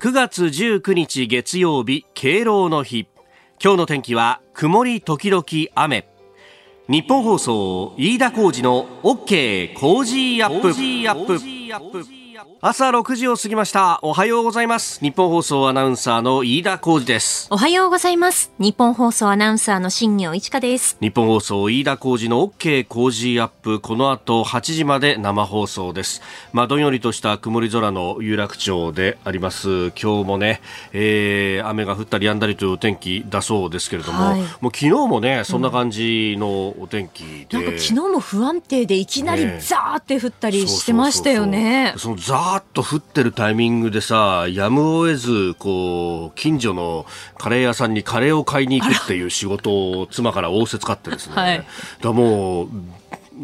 9月19日月曜日敬老の日。今日の天気は曇り時々雨。日本放送飯田浩二の OK 工事アップ。朝6時を過ぎました。おはようございます。日本放送アナウンサーの飯田浩二です。おはようございます。日本放送アナウンサーの新業一華です。日本放送飯田浩二の OK 工事アップ。この後8時まで生放送です。まあどんよりとした曇り空の有楽町であります。今日もね、えー、雨が降ったり止んだりというお天気だそうですけれども、はい、もう昨日もねそんな感じのお天気で、うん、なんか昨日も不安定でいきなりザーって降ったりしてましたよね、そのザーっと降ってるタイミングでさ、やむを得ず、こう、近所のカレー屋さんにカレーを買いに行くっていう仕事を妻から仰せつかってですね。はい、だもう、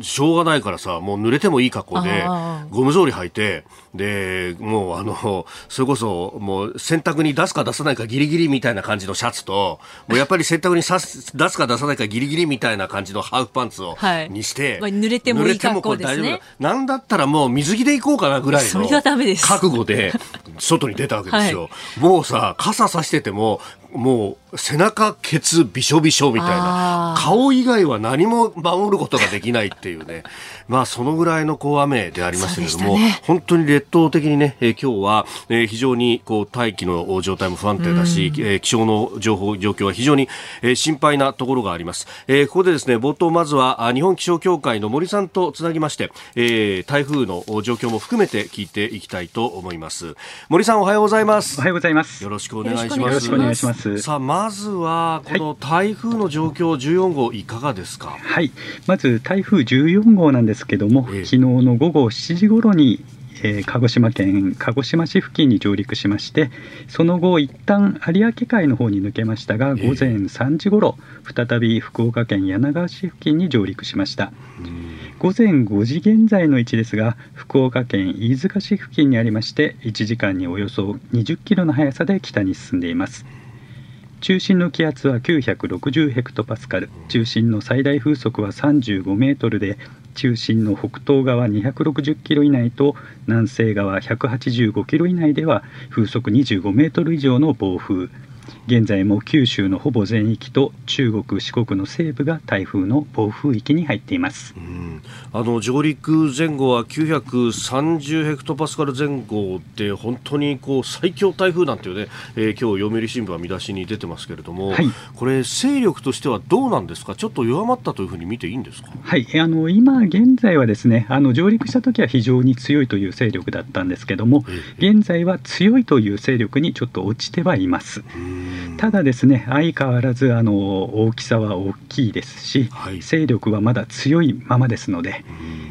しょうがないからさ、もう濡れてもいい格好で、ゴム草履履いて、で、もうあの、それこそ、もう洗濯に出すか出さないかギリギリみたいな感じのシャツと、もうやっぱり洗濯にさす出すか出さないかギリギリみたいな感じのハーフパンツを、はい、にして、まあ、濡れてもいい格好ですね。なんだったらもう水着で行こうかなぐらいの覚悟で外に出たわけですよ。はい、もうさ、傘さしてても、もう背中、ケツ、びしょびしょみたいな、顔以外は何も守ることができないっていうね、まあそのぐらいのこう雨でありましたけれども、ね、本当に列島的にね、えー、今日は、えー、非常にこう大気の状態も不安定だし、えー、気象の情報、状況は非常に、えー、心配なところがあります。えー、ここでですね、冒頭まずは日本気象協会の森さんとつなぎまして、えー、台風の状況も含めて聞いていきたいと思います。森さんおはようございます。おはようございます。よろしくお願いします。よろしくお願いします。さあ、まずはこの台風の状況、14号いかがですか？はい、まず台風14号なんですけども、えー、昨日の午後7時頃にえー、鹿児島県鹿児島市付近に上陸しましてその後一旦有明海の方に抜けましたが午前3時ごろ再び福岡県柳川市付近に上陸しました。午前5時現在の位置ですが福岡県飯塚市付近にありまして1時間におよそ20キロの速さで北に進んでいます。中心の気圧は960ヘクトパスカル。中心の最大風速は35メートルで中心の北東側260キロ以内と南西側185キロ以内では風速25メートル以上の暴風。現在も九州のほぼ全域と中国四国の西部が台風の暴風域に入っています、あの上陸前後は930ヘクトパスカル前後で本当にこう最強台風なんていうね、えー、今日読売新聞は見出しに出てますけれども、はい、これ勢力としてはどうなんですか？ちょっと弱まったというふうに見ていいんですか？はい。あの今現在はですねあの上陸した時は非常に強いという勢力だったんですけども、現在は強いという勢力にちょっと落ちてはいます。ただですね相変わらずあの大きさは大きいですし、はい、勢力はまだ強いままですので、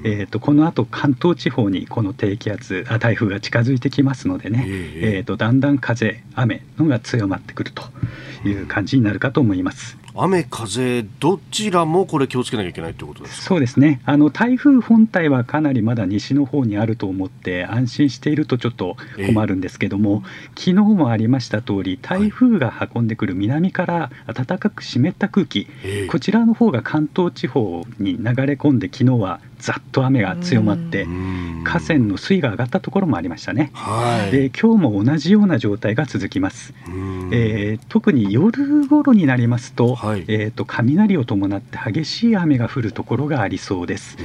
えーと、このあと関東地方にこの低気圧あ台風が近づいてきますのでね、えー、えーとだんだん風雨のが強まってくるという感じになるかと思います。雨風どちらもこれ気をつけなきゃいけないということですそうですね。あの台風本体はかなりまだ西の方にあると思って安心しているとちょっと困るんですけども、えー、昨日もありました通り台風が運んでくる南から暖かく湿った空気、はい、こちらの方が関東地方に流れ込んで昨日はざっと雨が強まって河川の水位が上がったところもありましたね、はい、で今日も同じような状態が続きます、えー、特に夜頃になりますとはい、えーと、雷を伴って激しい雨が降るところがありそうです。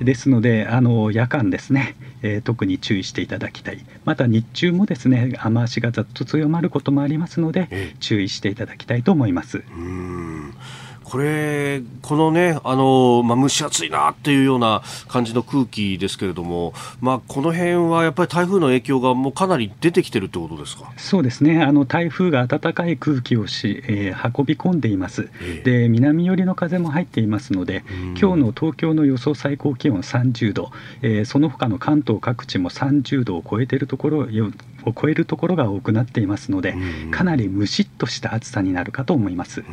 ですのであの夜間ですね、えー、特に注意していただきたい。また日中もですね雨足がざっと強まることもありますので注意していただきたいと思います。これ、このね、あの、まあ、蒸し暑いなっていうような感じの空気ですけれども、まあ、この辺はやっぱり台風の影響がもうかなり出てきてるってことですか？そうですね、あの台風が暖かい空気をし、えー、運び込んでいます、えー、で、南寄りの風も入っていますので、今日の東京の予想最高気温30度、えー、その他の関東各地も30度を超えているところ、を超えるところが多くなっていますので、かなりむしっとした暑さになるかと思います。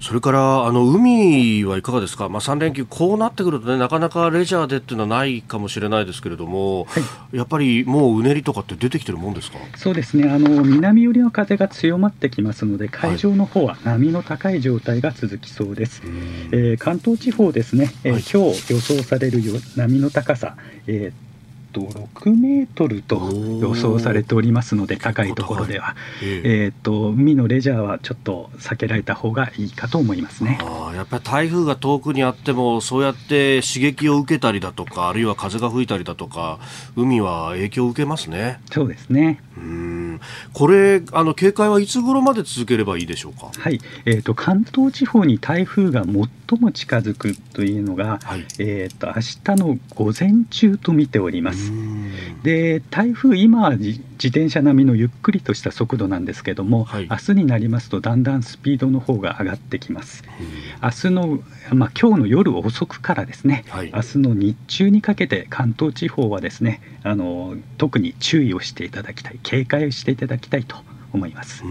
それからあの海はいかがですか、まあ、3連休、こうなってくるとね、なかなかレジャーでっていうのはないかもしれないですけれども、はい、やっぱりもううねりとかって出てきてるもんですか？そうですね。あの、南寄りの風が強まってきますので、海上の方は波の高い状態が続きそうです。はい、えー、関東地方ですね、えー、はい、今日予想される波の高さ、えーと6メートルと予想されておりますので高いところでは、えー、と海のレジャーはちょっと避けられた方がいいかと思いますね。あやっぱり台風が遠くにあってもそうやって刺激を受けたりだとかあるいは風が吹いたりだとか海は影響を受けますね。そうですね。うん。これあの警戒はいつ頃まで続ければいいでしょうか？はい、えーと、関東地方に台風が最も近づくというのが、はい、えーと、と明日の午前中と見ております。で台風今は自転車並みのゆっくりとした速度なんですけども、はい、明日になりますとだんだんスピードの方が上がってきます。明日のまあ今日の夜遅くからですね、はい、明日の日中にかけて関東地方はですねあの特に注意をしていただきたい警戒をしていただきたいと思います。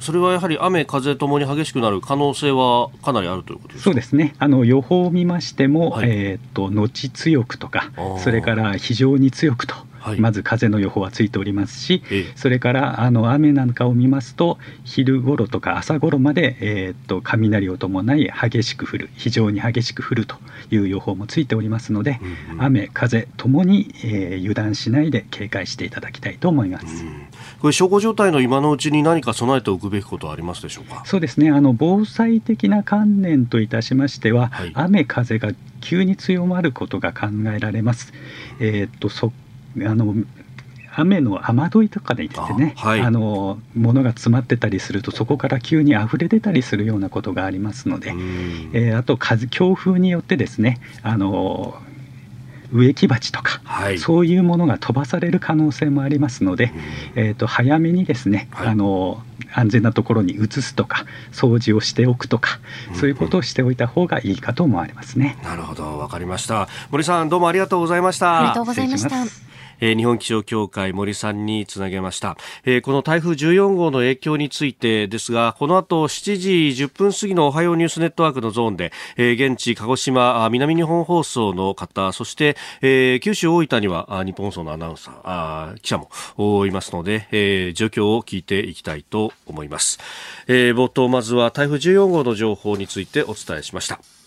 それはやはり雨、風ともに激しくなる可能性はかなりあるということですそうですね。あの予報を見ましても、はい、えーと、後強くとか、それから非常に強くと。はい、まず風の予報はついておりますし、ええ、それからあの雨なんかを見ますと昼ごろとか朝ごろまで、えーと、雷を伴い激しく降る非常に激しく降るという予報もついておりますので、うんうん、雨風ともに、えー、油断しないで警戒していただきたいと思います。うんこれ、小康状態の今のうちに何か備えておくべきことはありますでしょうか？そうですね。あの防災的な観念といたしましては、はい、雨、風が急に強まることが考えられます。えー、っとそあの雨の雨どいとかでですねあ、はい、あの物が詰まってたりするとそこから急に溢れ出たりするようなことがありますので、えー、あと風強風によってですねあの植木鉢とか、はい、そういうものが飛ばされる可能性もありますので、うん、えーと、早めにですね、はい、あの安全なところに移すとか掃除をしておくとか、うん、そういうことをしておいた方がいいかと思われますね。なるほど。わかりました。森さんどうもありがとうございました。ありがとうございました。えー、日本気象協会森さんにつなげました、えー、この台風14号の影響についてですがこの後7時10分過ぎのおはようニュースネットワークのゾーンで、えー、現地鹿児島南日本放送の方そして、えー、九州大分には日本放送のアナウンサーあ記者もいますので、えー、状況を聞いていきたいと思います、えー、冒頭まずは台風14号の情報についてお伝えしました。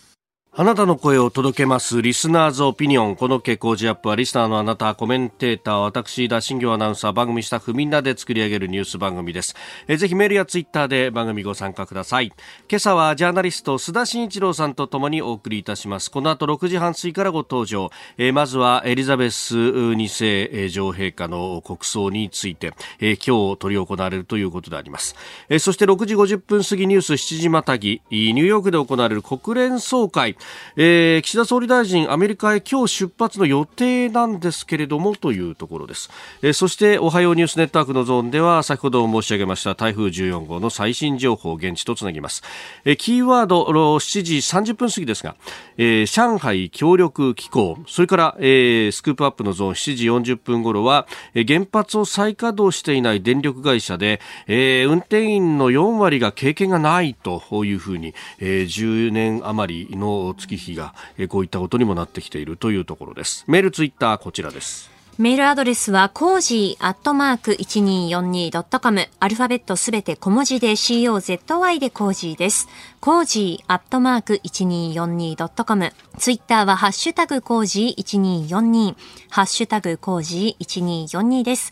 あなたの声を届けますリスナーズオピニオン。この傾向ジアップはリスナーのあなた、コメンテーター、私、田新行アナウンサー、番組スタッフみんなで作り上げるニュース番組です。えぜひメールやツイッターで番組ご参加ください。今朝はジャーナリスト、須田慎一郎さんとともにお送りいたします。この後6時半過ぎからご登場。えまずはエリザベス2世女王陛下の国葬について、え今日取り行われるということであります。えそして6時50分過ぎニュース7時またぎ、ニューヨークで行われる国連総会、えー、岸田総理大臣、アメリカへ今日出発の予定なんですけれどもというところです。えー、そして、おはようニュースネットワークのゾーンでは、先ほど申し上げました台風14号の最新情報を、現地とつなぎます。えー、キーワード、7時30分過ぎですが、えー、上海協力機構、それから、えー、スクープアップのゾーン7時40分頃は、えー、原発を再稼働していない電力会社で、えー、運転員の4割が経験がないというふうに、えー、10年余りの月日が、えこういったことにもなってきているというところですメールツイッターこちらですメールアドレスは、コージーアットマーク 1242.com。アルファベットすべて小文字で COZY でコージーです。コージーアットマーク 1242.com。ツイッターは、ハッシュタグコージー1242。ハッシュタグコージー1242です。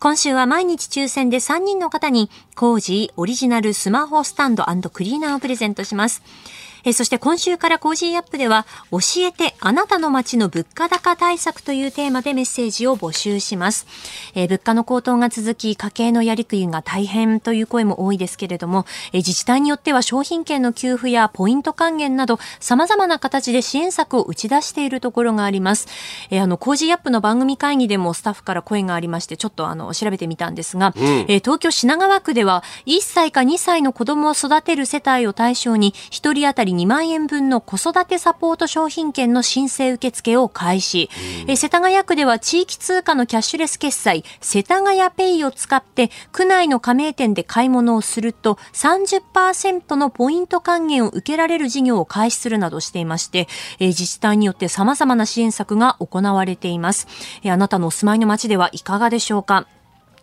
今週は毎日抽選で3人の方に、コージーオリジナルスマホスタンドクリーナーをプレゼントします。えそして今週からコージーアップでは、教えてあなたの街の物価高対策というテーマでメッセージを募集します。え物価の高騰が続き、家計のやりくりが大変という声も多いですけれども、え自治体によっては商品券の給付やポイント還元など、様々な形で支援策を打ち出しているところがあります。えあの、コージーアップの番組会議でもスタッフから声がありまして、ちょっとあの、調べてみたんですが、うん、え東京品川区では、1歳か2歳の子供を育てる世帯を対象に、1人当たり2万円分の子育てサポート商品券の申請受付を開始。え世田谷区では地域通貨のキャッシュレス決済、世田谷ペイを使って区内の加盟店で買い物をすると30%のポイント還元を受けられる事業を開始するなどしていまして、え自治体によって様々な支援策が行われています。えあなたのお住まいの街ではいかがでしょうか？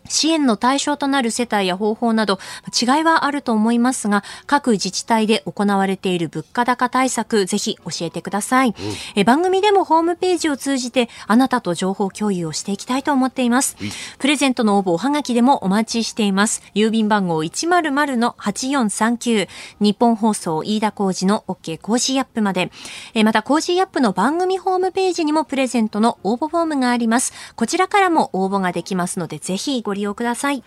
支援の対象となる世帯や方法など違いはあると思いますが各自治体で行われている物価高対策ぜひ教えてください、うん、え番組でもホームページを通じてあなたと情報共有をしていきたいと思っています、うん、プレゼントの応募おはがきでもお待ちしています。郵便番号100-8439ニッポン放送飯田浩司の OK コージーアップまで。えまたコージーアップの番組ホームページにもプレゼントの応募フォームがあります。こちらからも応募ができますのでぜひご利用ください。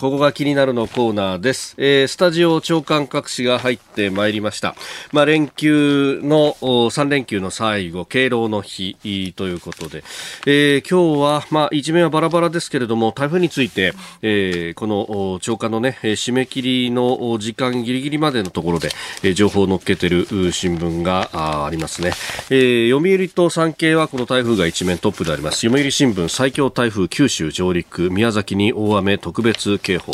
ここが気になるのコーナーです。えー、スタジオ朝刊各紙が入ってまいりました。まあ、連休の、3連休の最後、敬老の日ということで、えー、今日は、まあ、一面はバラバラですけれども、台風について、えー、この長官のね、締め切りの時間ギリギリまでのところで、えー、情報を載っけてる新聞があありますね。えー、読売と産経はこの台風が一面トップであります。読売新聞最強台風九州上陸、宮崎に大雨特別警警報、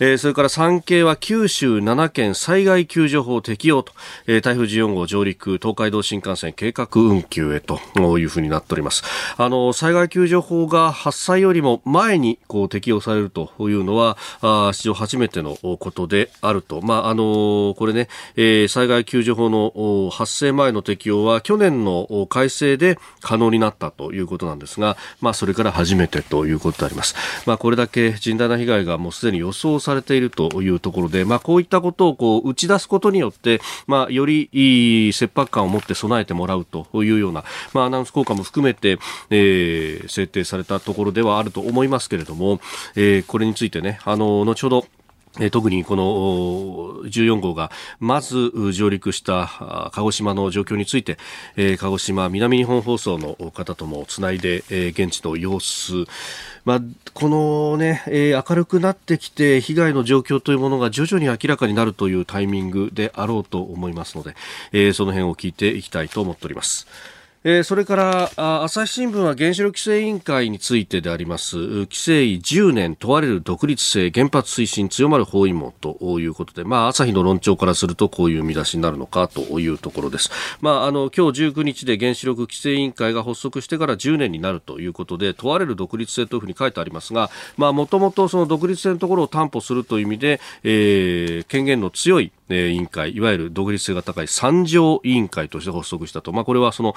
えー、それから産経は九州7県災害救助法適用と、えー、台風14号上陸東海道新幹線計画運休へというふうになっております。あの災害救助法が発災よりも前にこう適用されるというのはあ史上初めてのことであると。まああのこれね、えー、災害救助法の発生前の適用は去年の改正で可能になったということなんですがまあそれから初めてということであります。まあこれだけ甚大な被害がもうすでに予想されているというところで、まあ、こういったことをこう打ち出すことによって、まあ、より切迫感を持って備えてもらうというような、まあ、アナウンス効果も含めて、えー、制定されたところではあると思いますけれども、えー、これについてね、あの、後ほど、特にこの14号がまず上陸した鹿児島の状況について、鹿児島南日本放送の方ともつないで、現地の様子、まあ、このね、明るくなってきて被害の状況というものが徐々に明らかになるというタイミングであろうと思いますので、その辺を聞いていきたいと思っております。えー、それから朝日新聞は原子力規制委員会についてであります。規制委10年問われる独立性原発推進強まる包囲網ということで、まあ、朝日の論調からするとこういう見出しになるのかというところです、まあ、あの今日19日で原子力規制委員会が発足してから10年になるということで問われる独立性というふうに書いてありますがもともとその独立性のところを担保するという意味で、えー、権限の強いえ委員会いわゆる独立性が高い三条委員会として発足したと、まあ、これはその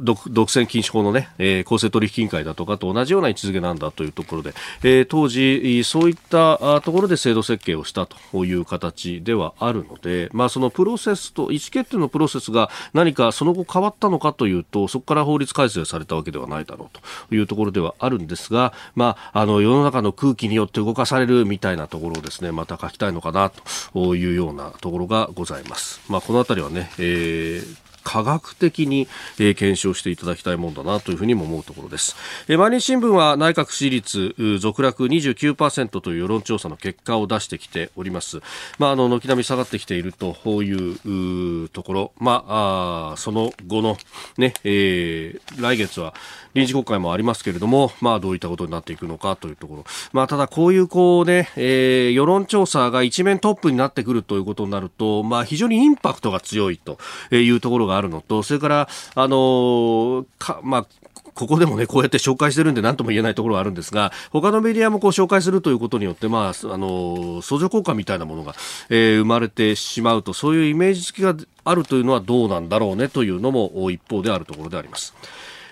独占禁止法のね、えー、公正取引委員会だとかと同じような位置づけなんだというところで、えー、当時そういったところで制度設計をしたという形ではあるので、まあ、そのプロセスと意思決定のプロセスが何かその後変わったのかというとそこから法律改正されたわけではないだろうというところではあるんですが、まあ、あの世の中の空気によって動かされるみたいなところをですねまた書きたいのかなというようなところがございます。まあ、このあたりはね、えー科学的に、えー、検証していただきたいものだなというふうにも思うところです。えー、毎日新聞は内閣支持率続落29%という世論調査の結果を出してきております。まあ、あの、軒並み下がってきているというところ、まあ、あその後のね、えー、来月は臨時国会もありますけれども、まあ、どういったことになっていくのかというところ。まあ、ただこういうこうね、えー、世論調査が一面トップになってくるということになると、まあ、非常にインパクトが強いというところがあるのと、それから、あのか、まあ、ここでもね、こうやって紹介してるんで何とも言えないところがあるんですが、他のメディアもこう紹介するということによって、まあ、あの、相乗効果みたいなものが、えー、生まれてしまうと、そういうイメージ付きがあるというのはどうなんだろうねというのも一方であるところであります。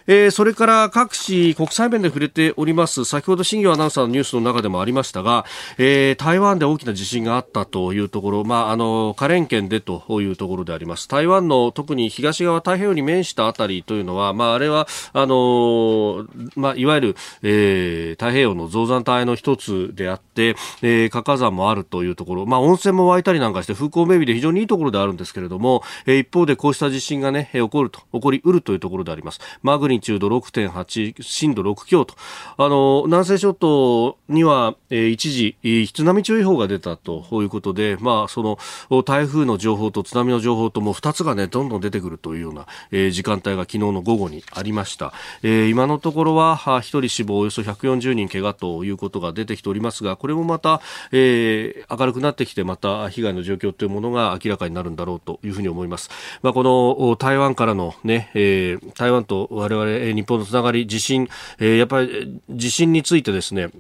えー、それから各紙国際面で触れております先ほど新業アナウンサーのニュースの中でもありましたが、えー、台湾で大きな地震があったというところ、まあ、あの花蓮県でというところであります。台湾の特に東側太平洋に面したあたりというのは、まあ、あれはあのまあ、いわゆる、えー、太平洋の造山帯の一つであって、えー、火火山もあるというところ、まあ、温泉も湧いたりなんかして風光明媚で非常にいいところであるんですけれども、えー、一方でこうした地震がね起こると起こりうるというところであります。マグニニチュード6.8震度6強と。あの南西諸島には、えー、一時津波注意報が出たということで、まあ、その台風の情報と津波の情報とも2つが、ね、どんどん出てくるというような、えー、時間帯が昨日の午後にありました、えー、今のところは1人死亡およそ140人怪我ということが出てきておりますがこれもまた、えー、明るくなってきてまた被害の状況というものが明らかになるんだろうというふうに思います、まあ、この台湾からのね、えー、台湾と我々日本のつながり地震、えー、やっぱり地震についてですね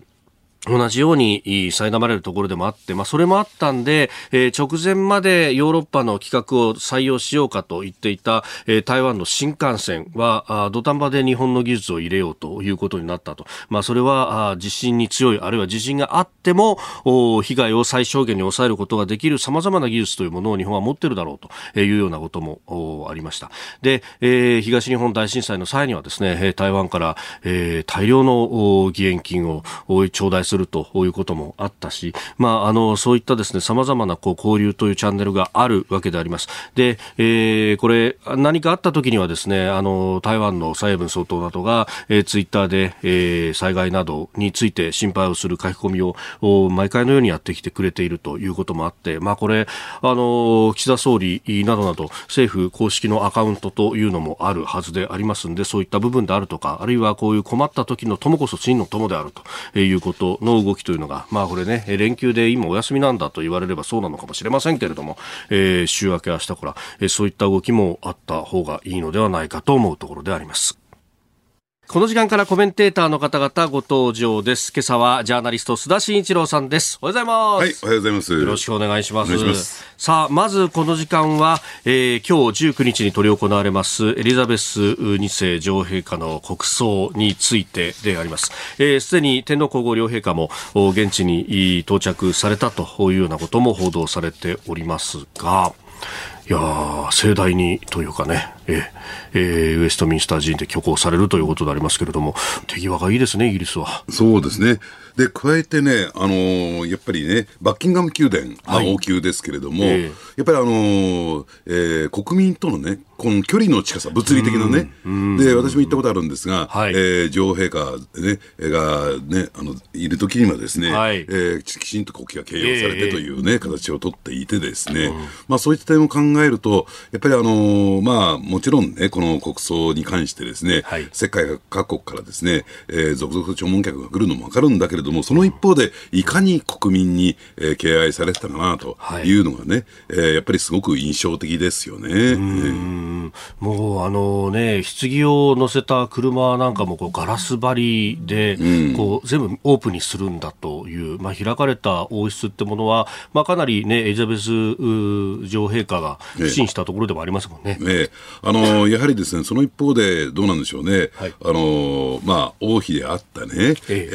同じように苛まれるところでもあって、まあ、それもあったんで、えー、直前までヨーロッパの規格を採用しようかと言っていた、えー、台湾の新幹線は土壇場で日本の技術を入れようということになったと、まあ、それは地震に強いあるいは地震があっても被害を最小限に抑えることができるさまざまな技術というものを日本は持っているだろうというようなこともありました。で、えー、東日本大震災の際にはですね台湾から、えー、大量の義援金を頂戴するるということもあったし、まあ、あのそういったですね様々なこう交流というチャンネルがあるわけであります。で、えー、これ何かあった時にはですねあの台湾の蔡英文総統などが、えー、ツイッターで、えー、災害などについて心配をする書き込みを毎回のようにやってきてくれているということもあって、まあ、これあの岸田総理などなど政府公式のアカウントというのもあるはずでありますのでそういった部分であるとかあるいはこういう困った時の友こそ真の友であるということのの動きというのが、まあこれね、連休で今お休みなんだと言われればそうなのかもしれませんけれども、えー、週明け明日から、えー、そういった動きもあった方がいいのではないかと思うところであります。この時間からコメンテーターの方々ご登場です。今朝はジャーナリスト須田慎一郎さんです。おはようございます。はい、おはようございます。よろしくお願いします。ますさあ、まずこの時間は、えー、今日19日に執り行われますエリザベス2世女王陛下の国葬についてであります。す、えー、で、に天皇皇后両陛下も現地に到着されたというようなことも報道されておりますが、いや盛大にというかね、ええー、ウェストミンスター寺院で挙行されるということでありますけれども、手際がいいですね、イギリスは。そうですね。で、加えてね、あのー、やっぱりね、バッキンガム宮殿、まあ、王宮ですけれども、はいやっぱりあのー、えー、国民とのね、この距離の近さ、物理的なね、で、私も行ったことあるんですが、はい、えー、女王陛下、ね、が、ね、あの、いる時にはですね、はい、えー、きちんと国旗が掲揚されてというね、えー、形をとっていてですね、うん、まあそういった点を考えると、やっぱりあのー、まあもちろんね、この国葬に関してですね、はい、世界各国からですね、えー、続々と弔問客が来るのもわかるんだけれども、その一方で、いかに国民に、えー、敬愛されてたかなとい。うのがね、はい、えー、やっぱりすごく印象的ですよね。もうあのね、棺を乗せた車なんかもこうガラス張りで、こう全部オープンにするんだという、まあ、開かれた王室ってものは、まあ、かなりね、エリザベス女王陛下が不信したところでもありますもんね。ねあのやはりですね、その一方でどうなんでしょうね、はい、あのまあ、王妃であったね、ええ。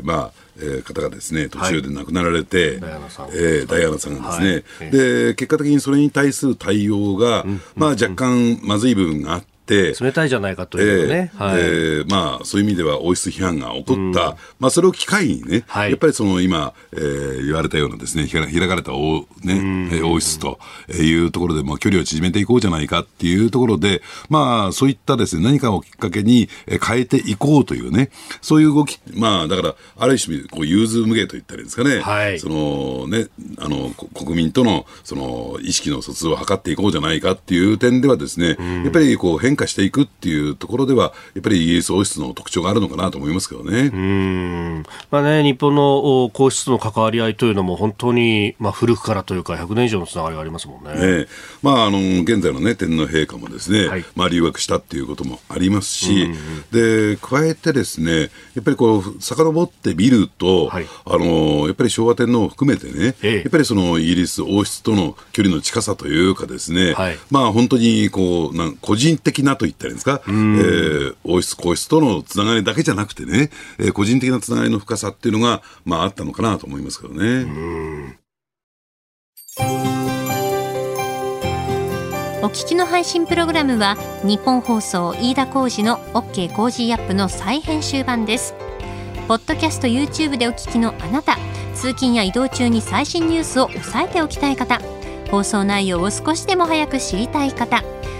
えー、まあ、えー、方がですね途中で亡くなられて、はい、ダイアナさん、えー、ダイアナさんがですね、はい、で結果的にそれに対する対応が、うん、まあ、若干まずい部分があって、冷たいじゃないかというね、えー、はい、えー、まあ、そういう意味では王室批判が起こった、うん、まあ、それを機会にね、はい、やっぱりその今、えー、言われたようなですね、開かれた王,、ね、王室というところで、まあ、距離を縮めていこうじゃないかっていうところで、まあ、そういったですね、何かをきっかけに変えていこうというね、そういう動き、まあ、だから、ある種、こう、融通無芸と言ったらいいんですかね、はい、そのね、あの、国民との、その、意識の疎通を図っていこうじゃないかっていう点ではですね、やっぱりこう変化していくっていうところでは、やっぱりイギリス王室の特徴があるのかなと思いますけどね。うん。まあね、日本の皇室の関わり合いというのも本当に、まあ、古くからというか、100年以上のつながりがありますもんね。ねまあ、あの現在の、ね、天皇陛下もですね、はい、まあ、留学したっていうこともありますし、で加えてですね、やっぱりこう遡ってみると、はい、あのやっぱり昭和天皇を含めてね、ええ、やっぱりそのイギリス王室との距離の近さというかですね、はい、まあ本当にこうなん個人的なと言ったらいいんですか、えー、王室皇室とのつながりだけじゃなくてね、えー、個人的なつながりの深さっていうのが、まああったのかなと思いますけどね。お聞きの配信プログラムはニッポン放送飯田浩司の OK コージーアップの再編集版です。ポッドキャスト YouTube でお聞きのあなた、通勤や移動中に最新ニュースを押さえておきたい方、放送内容を少しでも早く知りたい方、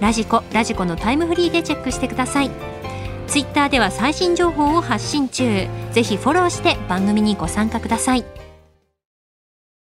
ラジコラジコのタイムフリーでチェックしてください。ツイッターでは最新情報を発信中。ぜひフォローして番組にご参加ください。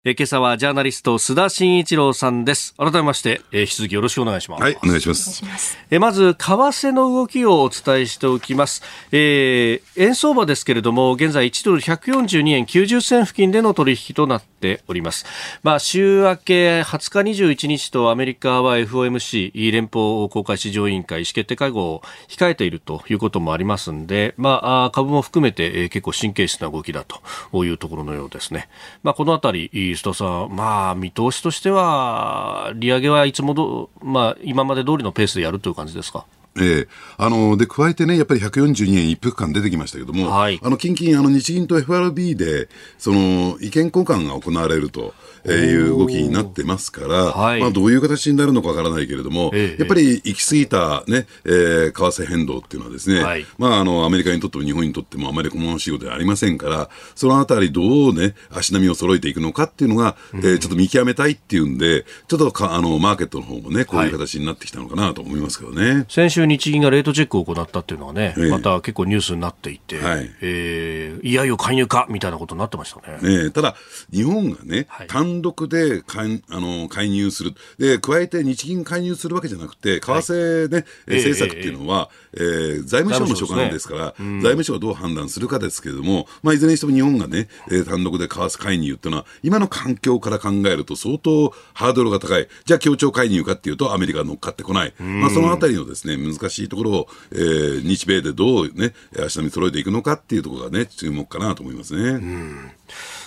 え今朝はジャーナリスト須田慎一郎さんです。改めまして、えー、引き続きよろしくお願いします。はいお願いします。えまず為替の動きをお伝えしておきます、えー、円相場ですけれども現在1ドル142円90銭付近での取引となっておりますまあ週明け20日21日とアメリカは FOMC 連邦公開市場委員会意思決定会合を控えているということもありますんでまあ株も含めて、結構神経質な動きだというところのようですねまあこのあたり須田さん、まあ、見通しとしては、利上げはいつもど、まあ、今まで通りのペースでやるという感じですか？ええあので加えてね、やっぱり142円一服間出てきましたけども、はい、あの近々、あの日銀と FRB でその意見交換が行われると。えー、いう動きになってますから、はい、まあ、どういう形になるのかわからないけれども、えやっぱり行き過ぎたね、えー、為替変動っていうのはですね、はい、まあ、あの、アメリカにとっても日本にとってもあまり好ましいことではありませんから、そのあたりどうね、足並みを揃えていくのかっていうのが、うん、えー、ちょっと見極めたいっていうんで、ちょっとかあの、マーケットの方もね、こういう形になってきたのかなと思いますけどね。はい、先週日銀がレートチェックを行ったっていうのはね、また結構ニュースになっていて、はい、えー、いやいよ介入かみたいなことになってましたね。ねただ、日本がね、単独で介あの介入する。で、加えて日銀介入するわけじゃなくて、為替ね、はい、政策っていうのは、えー、えー、財務省の所管ですから、財務省がどう判断するかですけれども、まあ、いずれにしても日本がね、えー、単独で為替介入っていうのは、今の環境から考えると相当ハードルが高い。じゃあ協調介入かっていうと、アメリカが乗っかってこない。まあ、そのあたりのですね、難しいところを、えー、日米でどうね、足並み揃えていくのかっていうところがね、注目かなと思いますね。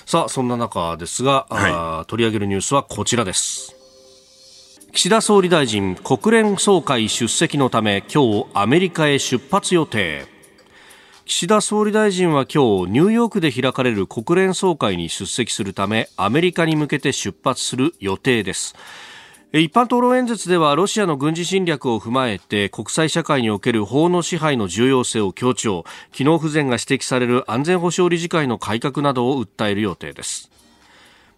さあ、そんな中ですが、はい、取り上げるニュースはこちらです。岸田総理大臣、国連総会出席のため、今日アメリカへ出発予定。岸田総理大臣は今日ニューヨークで開かれる国連総会に出席するためアメリカに向けて出発する予定です。一般討論演説ではロシアの軍事侵略を踏まえて国際社会における法の支配の重要性を強調。機能不全が指摘される安全保障理事会の改革などを訴える予定です。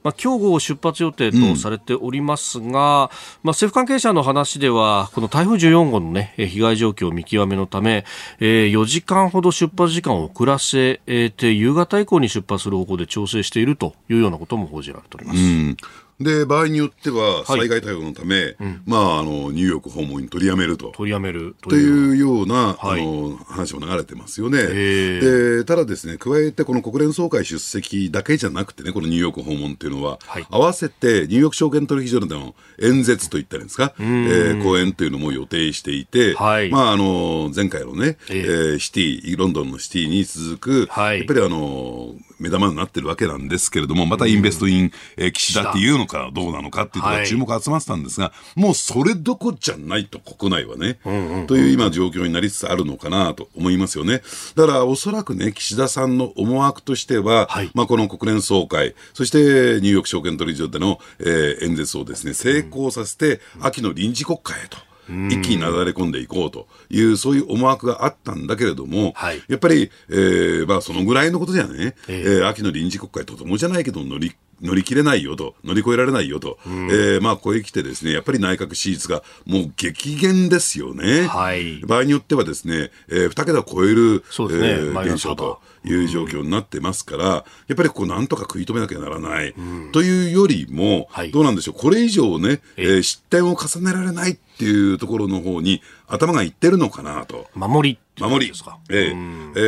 まあ、今日午後出発予定とされておりますが、うん、まあ、政府関係者の話では、この台風14号のね、被害状況を見極めのため、えー、4時間ほど出発時間を遅らせて、夕方以降に出発する方向で調整しているというようなことも報じられております。うんで場合によっては災害対応のため、はいうん、まあ、あのニューヨーク訪問に取りやめると。取りやめる。というような、はい、あの話も流れてますよね。でただですね加えてこの国連総会出席だけじゃなくてねこのニューヨーク訪問っていうのは、はい、合わせてニューヨーク証券取引所での演説といったらいいんですか、えー、講演というのも予定していて、はい、まああの前回のね、えー、シティロンドンのシティに続く、やっぱりあの目玉になってるわけなんですけれどもまたインベストイン、えー、岸田っていうのかどうなのかっていうところが注目集まってたんですが、はい、もうそれどこじゃないと国内はね、うんうんうん、という今状況になりつつあるのかなと思いますよね。だからおそらくね、岸田さんの思惑としては、はい、まあこの国連総会、そしてニューヨーク証券取引所での、えー、演説をですね、成功させて、秋の臨時国会へと。一気になだれ込んでいこうという、そういう思惑があったんだけれども、はい、やっぱり、えーまあ、そのぐらいのことじゃね、えー、えー、秋の臨時国会とてもじゃないけど乗り乗り切れないよと、乗り越えられないよと、うん、えー、まあ、ここへ来てですね、やっぱり内閣支持率がもう激減ですよね。はい、場合によってはですね、えー、2桁を超える、そうですね、えー、減少という状況になってますから、やっぱりこう、なんとか食い止めなきゃならない、うん、というよりも、はい、どうなんでしょう、これ以上ね、えー、失点を重ねられないっていうところの方に頭がいってるのかなと。守り守り、えーえ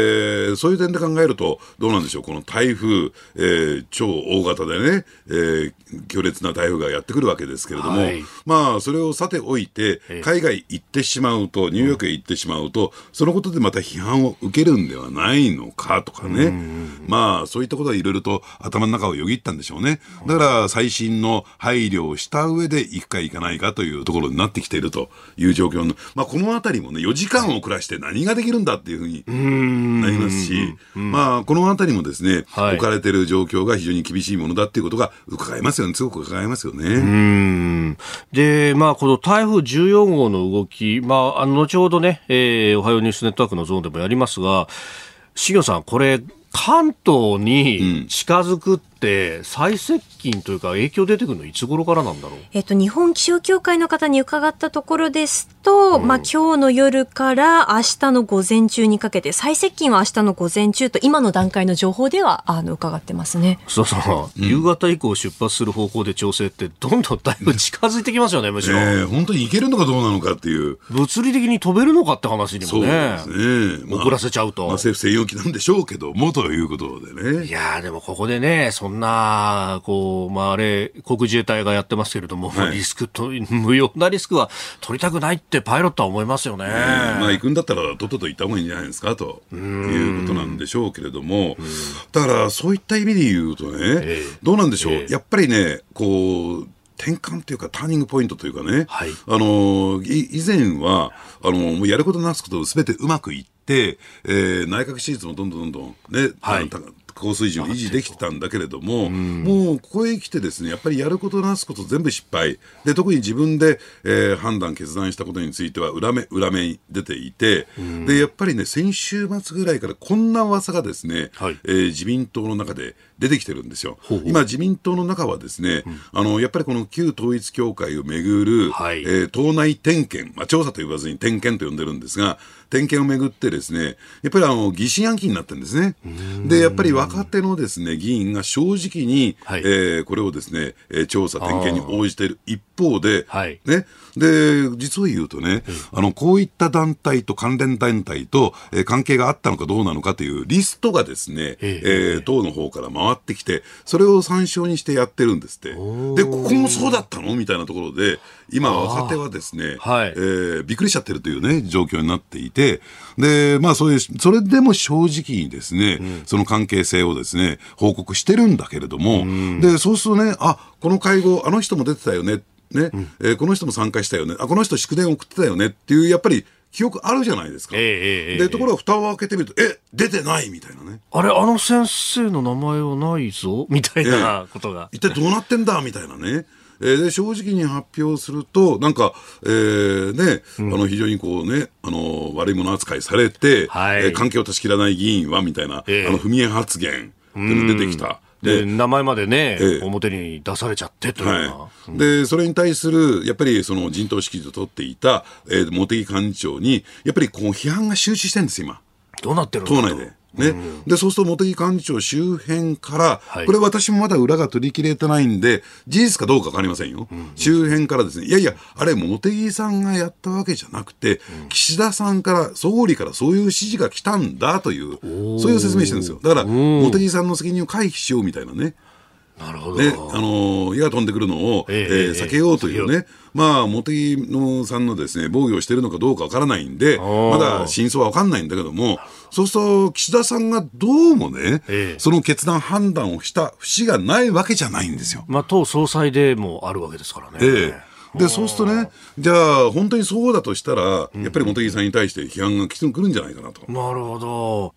ー、そういう点で考えると、どうなんでしょう、この台風、えー、超大型でね、えー、強烈な台風がやってくるわけですけれども、はい、まあ、それをさておいて、海外行ってしまうと、ニューヨークへ行ってしまうと、そのことでまた批判を受けるんではないのかとかね、まあ、そういったことはいろいろと頭の中をよぎったんでしょうね。だから、最新の配慮をした上で行くか行かないかというところになってきているという状況の、まあ、このあたりもね、4時間遅らして何ができるんだっていうふうになりますし、まあ、このあたりもですね、はい、置かれている状況が非常に厳しいものだっていうことが伺えますよね、すごく伺えますよね。で、まあ、この台風14号の動き、まあ、あの、後ほどね、えー、おはようニュースネットワークのゾーンでもやりますが、しげさん、これ、関東に近づくって最接近というか影響出てくるのいつ頃からなんだろう、えっと、日本気象協会の方に伺ったところですと、まあ今日の夜から明日の午前中にかけて、最接近は明日の午前中と、今の段階の情報では、あの、伺ってますね。そうそう、夕方以降出発する方向で調整って、どんどんだいぶ近づいてきますよね、むしろ。えー、本当に行けるのかどうなのかっていう。物理的に飛べるのかって話にもね。そうですね。遅らせちゃうと。まあ、政府専用機なんでしょうけども、ということでね。いやでもここでね、そんな、こう、まああれ、国自衛隊がやってますけれども、はい、リスクと、無用なリスクは取りたくないってパイロットは思いますよね。まあ行くんだったら、とっとと行った方がいいんじゃないですか、ということなんでしょうけれども、だからそういった意味で言うとね、えー、どうなんでしょう、えー、やっぱりね、こう、転換というか、ターニングポイントというかね、はい、あの以前はあのもうやることなすことすべてうまくいって、えー、内閣支持率もどんどんどんどんね、はい、高水準維持できてたんだけれども、もうここへ来てですね、やっぱりやることなすこと全部失敗。で、特に自分で、えー、判断、決断したことについては裏目、裏目に出ていて、で、やっぱりね、先週末ぐらいからこんな噂がですね、はい、えー、自民党の中で出てきてるんですよ。ほうほう。今、自民党の中はですね、うん、あの、やっぱりこの旧統一教会をめぐる、はい、えー、党内点検、まあ、調査と言わずに点検と呼んでるんですが、点検をめぐってですね、やっぱりあの疑心暗鬼になってるんですね。で、やっぱり若手のですね、議員が正直に、はい、えー、これをですね、調査、点検に応じている。一方で、はい、ね、で、実を言うとね、あの、こういった団体と関連団体と、えー、関係があったのかどうなのかというリストがですね、えー、党の方から回ってきて、それを参照にしてやってるんですって。で、ここもそうだったのみたいなところで、今、若手はですね、はい、えー、びっくりしちゃってるというね、状況になっていて、で、まあそういう、それでも正直にですね、うん、その関係性をですね、報告してるんだけれども、うん、で、そうするとね、あ、この会合、あの人も出てたよね、ね、うん、えー、この人も参加したよね、あ、この人祝電送ってたよね。っていう、やっぱり、記憶あるじゃないですか。えー、で、ところが蓋を開けてみると、え、出てないみたいなね。あれ、あの先生の名前はないぞ？みたいなことが。一体どうなってんだ？みたいなね。えー、で正直に発表すると、なんか、えー、ね、うん、あの非常にこうね、あの悪いもの扱いされて、はい、えー、関係を断ち切らない議員はみたいな、えー、あの踏み絵発言っていうのが出てきた。で名前までね、ええ、表に出されちゃってというは。い、でそれに対するやっぱりその陣頭指揮を取っていた、えー、茂木幹事長にやっぱりこう批判が集中してるんです今。どうなってる党内で。ね、うん、でそうすると茂木幹事長周辺から、はい、これ私もまだ裏が取り切れてないんで、事実かどうか分かりませんよ、うん、周辺からですね、いやいや、あれ、茂木さんがやったわけじゃなくて、うん、岸田さんから、総理からそういう指示が来たんだという、そういう説明してるんですよ。だから、茂木さんの責任を回避しようみたいなね。なるほど。ね、あの矢が飛んでくるのを、えー、えー、避けようというね、まあ、茂木のさんのですね、防御をしているのかどうかわからないんで、まだ真相はわかんないんだけども、そうすると、岸田さんがどうもね、えー、その決断、判断をした節がないわけじゃないんですよ。まあ、党総裁でもあるわけですからね。えーで、そうするとね、じゃあ、本当にそうだとしたら、やっぱり茂木さんに対して批判が来てくるんじゃないかなと。なるほど。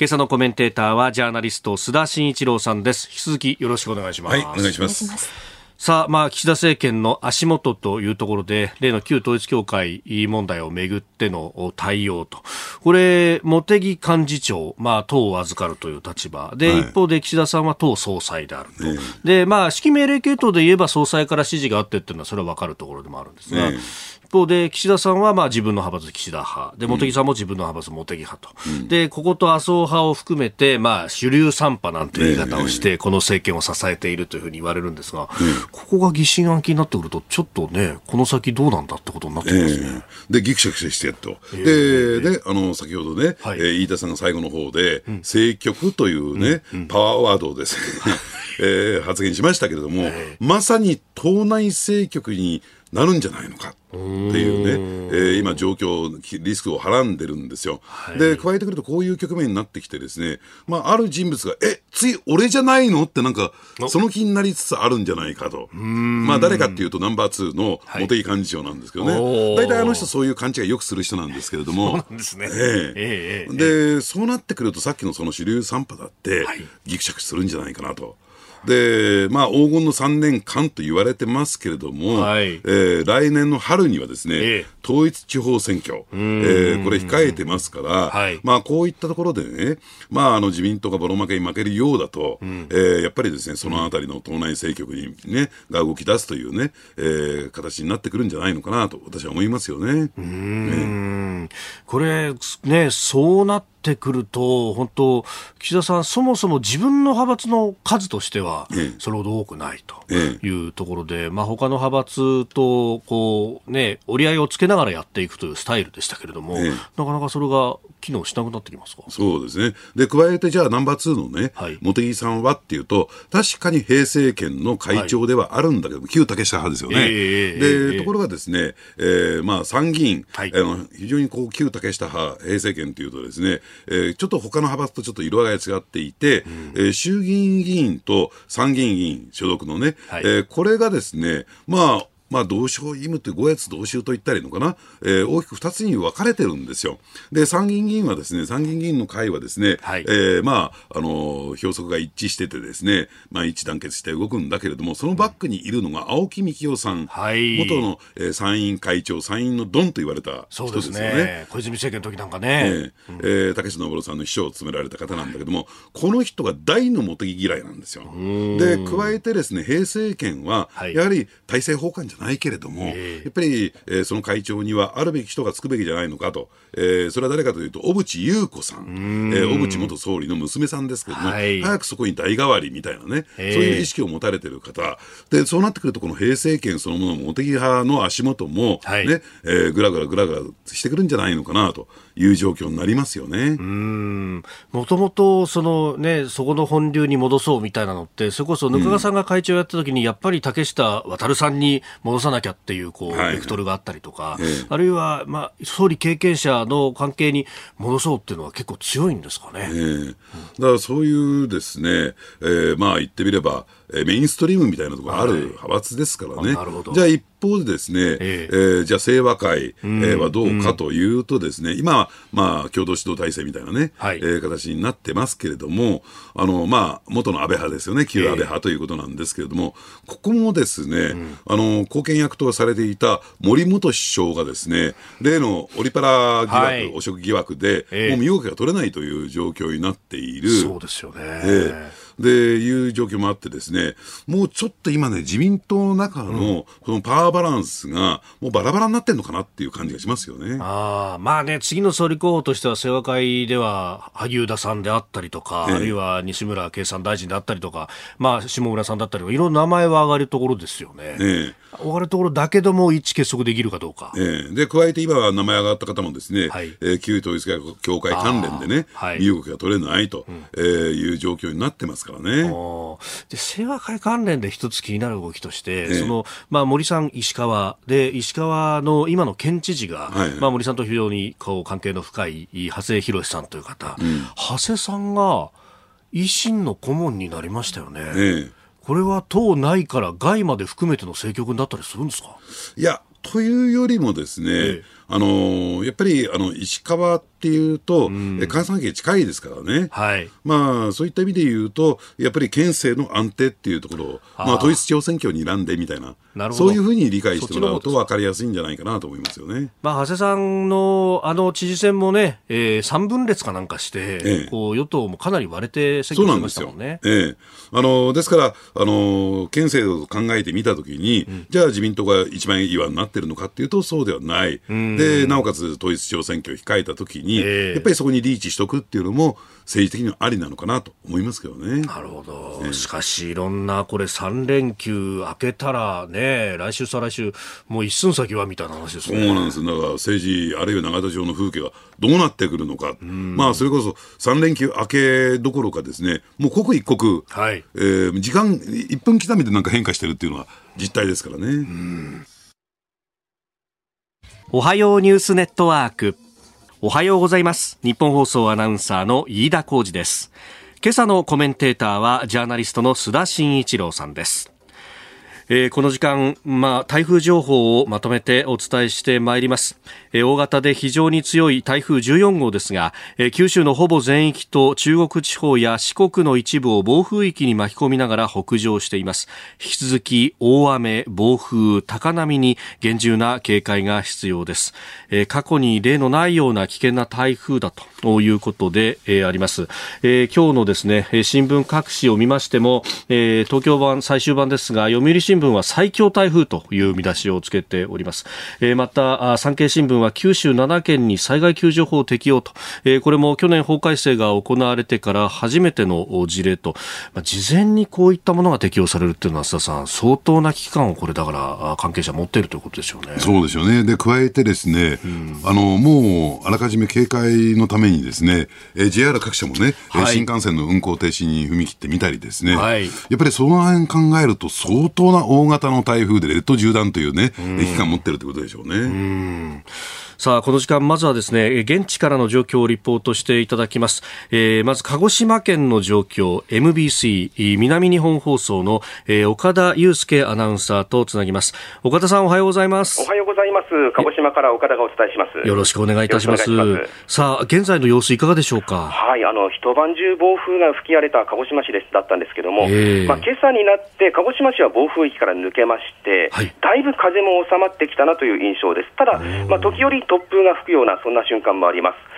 今朝のコメンテーターはジャーナリスト須田慎一郎さんです引き続きよろしくお願いしますはいお願いしますさあ、まあ、岸田政権の足元というところで、例の旧統一教会問題をめぐっての対応と。これ、茂木幹事長、まあ、党を預かるという立場。で、はい、一方で岸田さんは党総裁であると。で、まあ、指揮命令系統で言えば総裁から指示があってっていうのは、それは分かるところでもあるんですが、一方で岸田さんはまあ自分の派閥岸田派。で茂木さんも自分の派閥茂木派と、うん、でここと麻生派を含めてまあ主流三派なんて言い方をして、この政権を支えているというふうに言われるんですが、ここが疑心暗鬼になってくるとちょっとねこの先どうなんだってことになってきますね。でギクシャクしてやっと、えー、でであの先ほどね、はい、えー、飯田さんが最後の方で、うん、政局というね、うん、パワーワードをですね、えー、発言しましたけれども、えー、まさに党内政局になるんじゃないのかっていうね、えー、今、状況、リスクをはらんでるんですよ。はい、で、加えてくると、こういう局面になってきてですね、まあ、ある人物が、え、次、俺じゃないのってなんか、その気になりつつあるんじゃないかと。まあ、誰かっていうと、ナンバー2の茂木幹事長なんですけどね、大、体、あの人、そういう勘違いよくする人なんですけれども、そうですね。えー、で、そうなってくると、さっきのその主流3派だって、ぎくしゃくするんじゃないかなと。で、まあ、黄金の3年間と言われてますけれども、はい、えー、来年の春にはですね、ええ、統一地方選挙、えー、これ控えてますから、はい、まあ、こういったところでね、まあ、あの自民党がボロ負けに負けるようだと、うん、えー、やっぱりですね、そのあたりの党内政局にね、が動き出すというね、えー、形になってくるんじゃないのかなと、私は思いますよね。うん、ね。これ、ね、そうなってってくると、本当、岸田さん、そもそも自分の派閥の数としては、それほど多くないというところで、まあ他の派閥とこう、ね、折り合いをつけながらやっていくというスタイルでしたけれども、なかなかそれが機能しなくなってきますか？そうですね。で、加えてじゃあナンバー2のね、はい、茂木さんはっていうと、確かに平成権の会長ではあるんだけど、はい、旧竹下派ですよね。えー、で、ところがですね、えー、まあ参議院、はい、あの非常にこう旧竹下派、平成権というとですね、えー、ちょっと他の派閥とちょっと色合いが違っていて、うん、えー、衆議院議員と参議院議員所属のね、はい、えー、これがですね、まあ、まあ、同床異夢って五越同州と言ったらいいのかな、えー、大きく二つに分かれてるんですよ。で、参議院議員はですね、参議院議員の会はですね、はい、えー、まあ、あのー、標則が一致しててですね、まあ、一致団結して動くんだけれども、そのバックにいるのが青木幹雄さん、はい、元の、えー、参院会長、参院のドンと言われた人ですよね。ね小泉政権の時なんかね。えー、うん、えー、竹下登さんの秘書を務められた方なんだけども、この人が大の茂木嫌いなんですよ。で、加えてですね、平成権は、やはり体制崩壊じゃないけれども、やっぱり、えー、その会長にはあるべき人がつくべきじゃないのかと、えー、それは誰かというと、小渕優子さん、ん。えー、小渕元総理の娘さんですけども、はい、早くそこに代替わりみたいなね、そういう意識を持たれてる方、でそうなってくると、この平成権そのものも、茂木派の足元も、はい、ねえー、ぐらぐらぐらぐらしてくるんじゃないのかなという状況になりますよね。もともとその、ね、そこの本流に戻そうみたいなのって、それこそ額賀さんが会長やった時に、やっぱり竹下渉さんに戻さなきゃっていう、こう、ベクトルがあったりとか、あるいは、まあ、総理経験者の関係に戻そうっていうのは結構強いんですかね。だからそういうですね、えー、まあ言ってみれば、えメインストリームみたいなところがある派閥ですからね。はい、じゃあ一方でですね、ええ。えー、じゃあ清和会、えー、はどうかというとですね、今は、まあ、共同指導体制みたいなね、はい、えー、形になってますけれども、あの、まあ、元の安倍派ですよね、旧安倍派ということなんですけれども、ここもですね、うん、あの、貢献役とされていた森元首相がですね、例のオリパラ疑惑、はい、汚職疑惑で、もう身動きが取れないという状況になっている。そうですよね。えーで、いう状況もあってですね、もうちょっと今ね、自民党の中のこのパワーバランスが、もうバラバラになってるのかなっていう感じがしますよね。ああ、まあね、次の総理候補としては、清和会では萩生田さんであったりとか、ええ、あるいは西村経産大臣であったりとか、まあ、下村さんだったりとか、いろんな名前は上がるところですよね。ええ。上がるところだけども一致結束できるかどうか。ええ、で、加えて今は名前上がった方もですね、はい、えー、旧統一教会関連でね、身動きが取れないと、うん、えー、いう状況になってますからね。で、清和会関連で一つ気になる動きとして、ええ、その、まあ、森さん、石川で、石川の今の県知事が、はい、まあ、森さんと非常にこう関係の深い長谷博さんという方、うん、長谷さんが維新の顧問になりましたよね。ええ。これは党内から外まで含めての政局になったりするんですか？いや、というよりもですね、ええ、あのやっぱりあの石川っていうと、うん、関西係近いですからね、はい、まあ、そういった意味で言うと、やっぱり県政の安定っていうところを、まあ、統一地方選挙に選んでみたいな、なそういうふうに理解してもらうと分かりやすいんじゃないかなと思いますよね、まあ、長谷さんのあの知事選もね、えー、3分裂かなんかして、ええ、こう与党もかなり割れて選挙しましたもんね。そうなんですよ、ええ、あのですからあの、県政を考えてみたときに、うん、じゃあ自民党が一番岩になってるのかっていうと、そうではない、でなおかつ統一地方選挙を控えたときに、えー、やっぱりそこにリーチしとくっていうのも、政治的にはありなのかなと思いますけどね。なるほど。ね、しかし、いろんな、これ3連休明けたらね、来週、再来週、もう一寸先はみたいな話ですね。そうなんです。だから政治、あるいは永田町の風景がどうなってくるのか。まあ、それこそ3連休明けどころかですね、もう刻一刻、はい、えー、時間、1分刻みでなんか変化してるっていうのは実態ですからね。おはようニュースネットワーク。おはようございます。日本放送アナウンサーの飯田浩二です。今朝のコメンテーターはジャーナリストの須田慎一郎さんです。えー、この時間、まあ、台風情報をまとめてお伝えしてまいります、えー、大型で非常に強い台風14号ですが、えー、九州のほぼ全域と中国地方や四国の一部を暴風域に巻き込みながら北上しています。引き続き大雨暴風高波に厳重な警戒が必要です、え、過去に例のないような危険な台風だということで、え、あります、え、今日のですね新聞各紙を見ましても、え、東京版最終版ですが読売新聞は最強台風という見出しをつけております。えー、また、産経新聞は九州7県に災害救助法適用と、えー、これも去年法改正が行われてから初めての事例と、まあ、事前にこういったものが適用されるっていうのは、須田さん、相当な危機感をこれだから関係者持っているということでしょうね。そうでしょうね。で、加えてですね、うん、あの、もう、あらかじめ警戒のためにですね、えー、JR 各社もね、はい、新幹線の運行停止に踏み切ってみたりですね、はい、やっぱりその辺考えると相当な大型の台風で列島縦断というね、危機感持ってるってことでしょうね。うんさあ、この時間、まずはですね、現地からの状況をリポートしていただきます。えー、まず、鹿児島県の状況、MBC、南日本放送の、えー、岡田祐介アナウンサーとつなぎます。岡田さん、おはようございます。おはようございます。鹿児島から岡田がお伝えします。よろしくお願いいたします。ますさあ、現在の様子いかがでしょうか？はい、あの、一晩中暴風が吹き荒れた鹿児島市ですだったんですけども、えー、まあ、今朝になって鹿児島市は暴風域から抜けまして、はい、だいぶ風も収まってきたなという印象です。ただ、まあ、時折突風が吹くようなそんな瞬間もあります。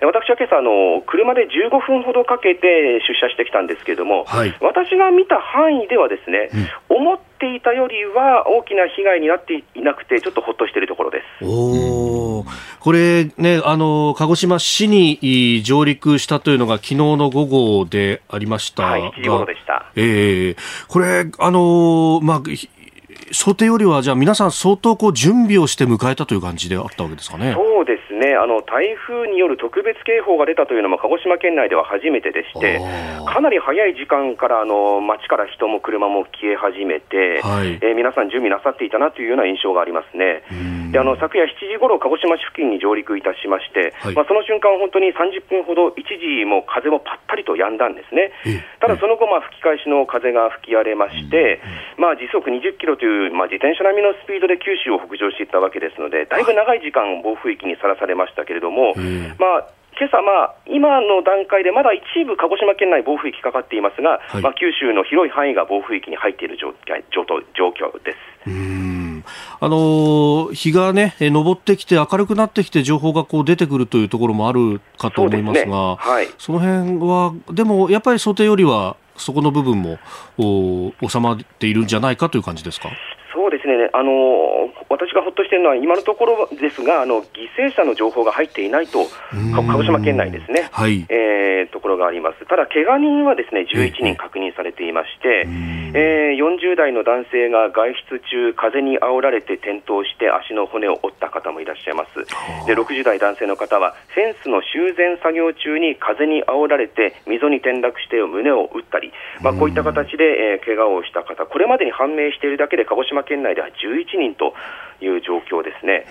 私は今朝あの車で15分ほどかけて出社してきたんですけれども、はい、私が見た範囲ではですね、うん、思っていたよりは大きな被害になっていなくて、ちょっとほっとしているところです。おこれね、あの鹿児島市に上陸したというのが昨日の午後でありましたはい、7時頃でした。えー、これ、あのまあ想定よりは、じゃあ皆さん相当こう準備をして迎えたという感じであったわけですかね。そうですね。あの、台風による特別警報が出たというのも鹿児島県内では初めてでして、かなり早い時間からあの街から人も車も消え始めて、はい、えー、皆さん準備なさっていたなというような印象がありますね。であの昨夜7時ごろ、鹿児島市付近に上陸いたしまして、はい、まあ、その瞬間、本当に30分ほど、一時も風もぱったりと止んだんですね。ただその後、まあ、吹き返しの風が吹き荒れまして、まあ、時速20キロという、まあ、自転車並みのスピードで九州を北上していったわけですので、だいぶ長い時間、暴風域にさらされましたけれども、まあ、今朝、まあ、今の段階でまだ一部、鹿児島県内、暴風域かかっていますが、はい、まあ、九州の広い範囲が暴風域に入っている状状況です。あの日がね、昇ってきて、明るくなってきて、情報がこう出てくるというところもあるかと思いますが、そ、ね。はい、その辺は、でもやっぱり想定よりは、そこの部分もお収まっているんじゃないかという感じですか？そうですね、あの私がほっとしているのは、今のところですが、あの犠牲者の情報が入っていないと、鹿児島県内ですね、はい、えー、ところがあります。ただ、怪我人はですね11人確認されていまして、えー、40代の男性が外出中、風に煽られて転倒して足の骨を折った方もいらっしゃいます。で60代男性の方は、フェンスの修繕作業中に風に煽られて、溝に転落して胸を打ったり、まあ、こういった形で、えー、怪我をした方、これまでに判明しているだけで、鹿児島県内では11人という状況ですね。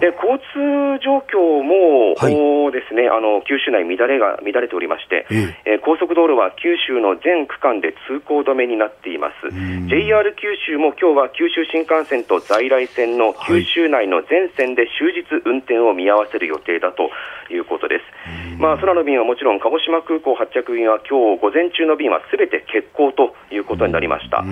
で交通状況も、はい、ですねあの九州内乱れが乱れておりまして、えー、高速道路は九州の全区間で通行止めになっています。JR 九州も今日は九州新幹線と在来線の九州内の全線で終日運転を見合わせる予定だということです。まあ空の便はもちろん鹿児島空港発着便は今日午前中の便はすべて欠航ということになりました。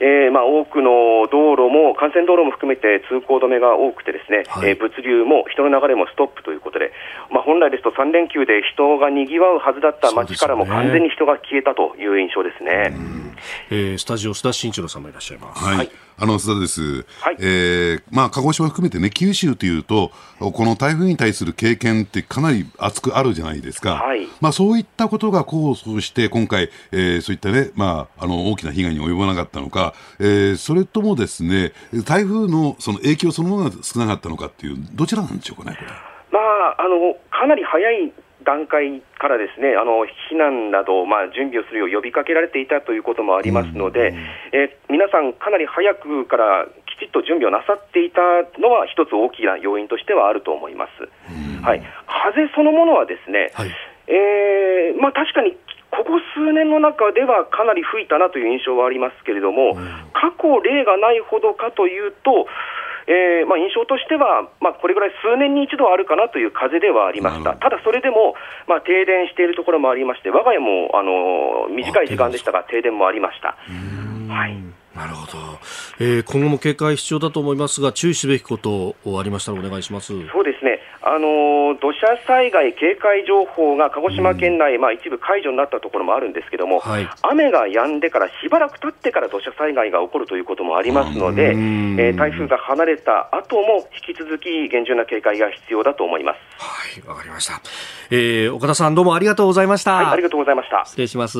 えー、まあ多くの道路も幹線道路も含めて通行止めが多くてですね、はい、えー、物流も人の流れもストップということで、まあ、本来ですと3連休で人がにぎわうはずだった街からも完全に人が消えたという印象ですね。えー、スタジオ須田慎一郎さんもいらっしゃいます。はい、はい。あの須田です、はい、えー、まあ、鹿児島含めてね、九州というと、この台風に対する経験ってかなり厚くあるじゃないですか、はい、まあ、そういったことが功をして、今回、えー、そういったね、まあ、あの大きな被害に及ばなかったのか、えー、それともですね、台風のその影響そのものが少なかったのかっていう、どちらなんでしょうかね、まあ、あのかなり早い段階からですねあの避難など、まあ、準備をするよう呼びかけられていたということもありますので、うん、え皆さん、かなり早くからきちっと準備をなさっていたのは、一つ大きな要因としてはあると思います。うん、はい、風そのものはですね、はい、えー、まあ、確かにここ数年の中ではかなり吹いたなという印象はありますけれども、過去、例がないほどかというと、えーまあ、印象としては、まあ、これぐらい数年に一度あるかなという風ではありました、ただそれでも、まあ、停電しているところもありまして、我が家もあの短い時間でしたが、停電もありました。はい。なるほど、えー、今後も警戒必要だと思いますが、注意すべきことありましたらお願いします。そうですね、あの土砂災害警戒情報が鹿児島県内、うん、まあ、一部解除になったところもあるんですけども、はい、雨が止んでからしばらく経ってから土砂災害が起こるということもありますので、えー、台風が離れた後も引き続き厳重な警戒が必要だと思います。はい、わかりました。えー、岡田さんどうもありがとうございました。はい、ありがとうございました。失礼します。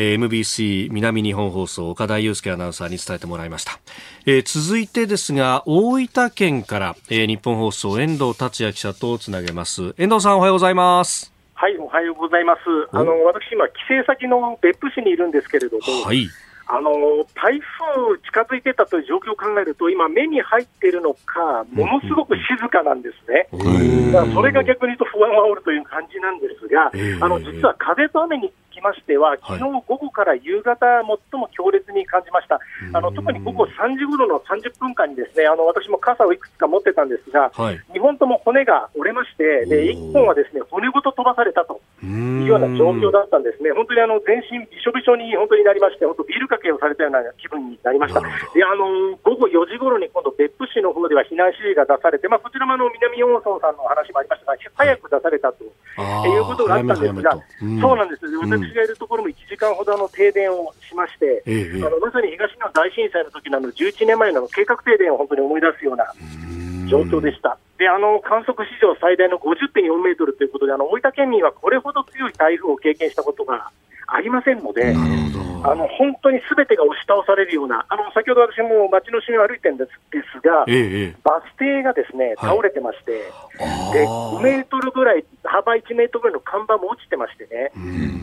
えー、MBC 南日本放送岡田祐介アナウンサーに伝えてもらいました、えー、続いてですが大分県から、えー、日本放送遠藤達也記者とつなげます。遠藤さんおはようございます。はいおはようございます。あの私今帰省先の別府市にいるんですけれどもはい。あの台風近づいてたという状況を考えると、今、目に入っているのか、ものすごく静かなんですね、だからそれが逆に言うと不安を煽るという感じなんですが、あの実は風と雨にきましては、昨日午後から夕方、最も強烈に感じました、あの特に午後3時ごろの30分間に、ですねあの私も傘をいくつか持ってたんですが、はい、2本とも骨が折れまして、で1本はですね骨ごと飛ばされたというような状況だったんですね、本当にあの全身びしょびしょに本当になりまして、本当、ビールかけをされたような気分になりました。であの午後4時ごろに今度、別府市の方では避難指示が出されて、まあ、こちらもあの南大村さんの話もありましたが、早く出されたと、いうことがあったんですが、そうなんです、私がいるところも1時間ほどの停電をしまして、ええ、あのまさに東日本大震災の時のの11年前の計画停電を本当に思い出すような状況でした。であの観測史上最大の50.4メートルということで、あの大分県民はこれほど強い台風を経験したことがありませんので、あの本当にすべてが押し倒されるような、あの先ほど私も街の隅を歩いてるんですですが、ええ、バス停がですね倒れてまして、はい、で5メートルぐらい、幅1メートルぐらいの看板も落ちてましてね、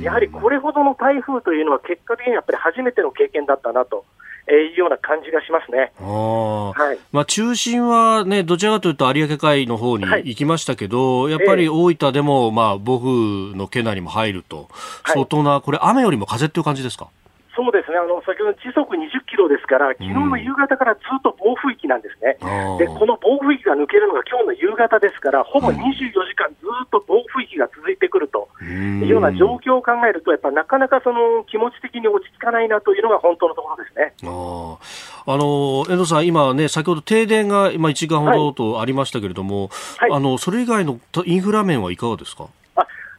やはりこれほどの台風というのは、結果的にやっぱり初めての経験だったなと。えー、いうような感じがしますね。はい、まあ中心はね、どちらかというと有明海の方に行きましたけど、はい、やっぱり大分でも、まあ暴風の圏内にも入ると、相当な、これ雨よりも風っていう感じですか？そうですね、あの先ほど時速20キロですから、昨日の夕方からずっと暴風域なんですね、うん、でこの暴風域が抜けるのが今日の夕方ですから、ほぼ24時間ずっと暴風域が続いてくるというような状況を考えると、やっぱなかなかその気持ち的に落ち着かないなというのが本当のところですね。ああの遠藤さん、今ね、先ほど停電が今1時間ほどとありましたけれども、はい。はい、あのそれ以外のインフラ面はいかがですか？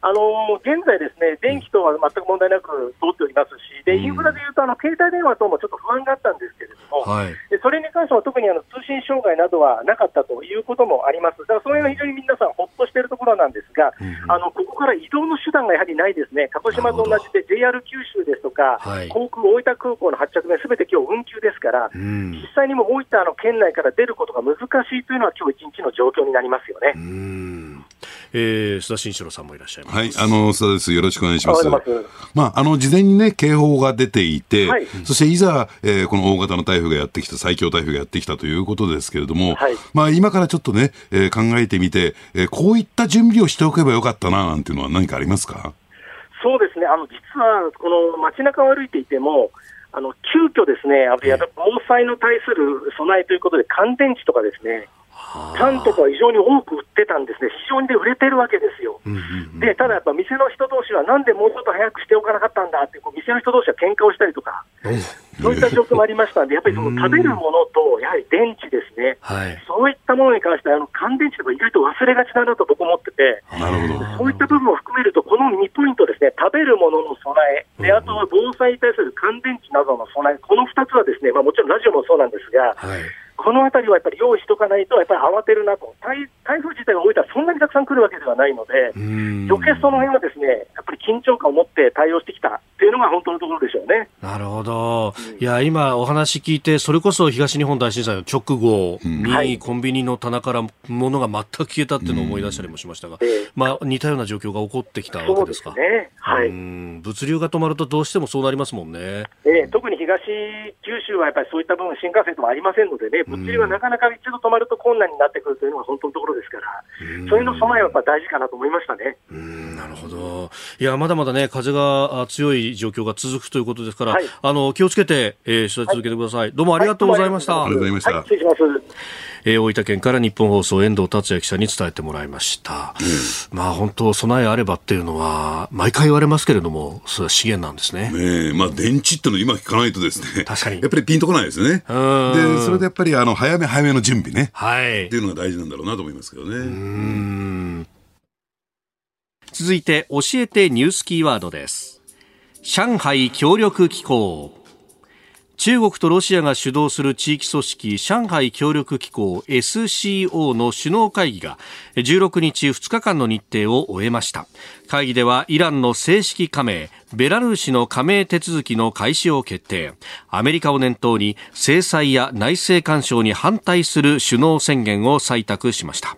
あの現在、ですね電気等は全く問題なく通っておりますし、でインフラでいうとあの携帯電話等もちょっと不安があったんですけれども、はい、でそれに関しては特にあの通信障害などはなかったということもあります、だからそれが非常に皆さん、ほっとしているところなんですが、うん、あのここから移動の手段がやはりないですね、鹿児島と同じで JR 九州ですとか、はい、航空大分空港の発着便、すべて今日運休ですから、うん、実際にも大分の県内から出ることが難しいというのは、今日一日の状況になりますよね。うんえー、須田慎一郎さんもいらっしゃいます。はい、あの、須田です。よろしくお願いします。まあ、あの、事前にね、警報が出ていて、はい、そしていざ、えー、この大型の台風がやってきた、最強台風がやってきたということですけれども、はい、まあ、今からちょっとね、えー、考えてみて、えー、こういった準備をしておけばよかったな、なんていうのは何かありますか？そうですね、あの、実は、この街中を歩いていても、あの急遽ですね、あの防災の対する備えということで、乾電池とかですね、タンとか非常に多く売ってたんですね、非常にで売れてるわけですよ。で、ただやっぱ店の人同士は、なんでもうちょっと早くしておかなかったんだって、こう店の人同士は喧嘩をしたりとか、そういった状況もありましたんで、やっぱりその食べるものと、やはり電池ですね、はい、そういったものに関してあの乾電池とか意外と忘れがちだなと僕思ってて、そういった部分を含めると、この2ポイントですね、食べるものの備え、であとは防災に対する乾電池などの備え、この2つはですね、まあ、もちろんラジオもそうなんですが、はいこのあたりはやっぱり用意しとかないと、やっぱり慌てるなと、台台風自体が動いたらそんなにたくさん来るわけではないので、余計その辺はですねやっぱり緊張感を持って対応してきたといいうのが本当のところでしょうね。なるほど。いや、今お話聞いて、それこそ東日本大震災の直後に、コンビニの棚から物が全く消えたっていうのを思い出したりもしましたが、まあ、似たような状況が起こってきたわけですか。ね。はい。物流が止まるとどうしてもそうなりますもんね。えー、特に東九州はやっぱりそういった部分、新幹線ともありませんのでね、物流がなかなか一度止まると困難になってくるというのが本当のところですから、そういうの備えはやっぱ大事かなと思いましたね。うんなるほど。いや、まだまだね、風が強い状況が続くということですから、はい、あの、気をつけて、えー、取材続けてください。はい、どうもありがとうございました。ありがとうございました。失礼します。えー、大分県から日本放送遠藤達也記者に伝えてもらいました。うん、まあ本当備えあればっていうのは毎回言われますけれども、それは資源なんですね。ねまあ電池っての今聞かないとですね、確かに。やっぱりピンとこないですね。で、それでやっぱりあの早め早めの準備ね、はい、っていうのが大事なんだろうなと思いますけどね。うん続いて教えてニュースキーワードです。上海協力機構。中国とロシアが主導する地域組織上海協力機構 SCO の首脳会議が16日2日間の日程を終えました。会議ではイランの正式加盟ベラルーシの加盟手続きの開始を決定。アメリカを念頭に制裁や内政干渉に反対する首脳宣言を採択しました。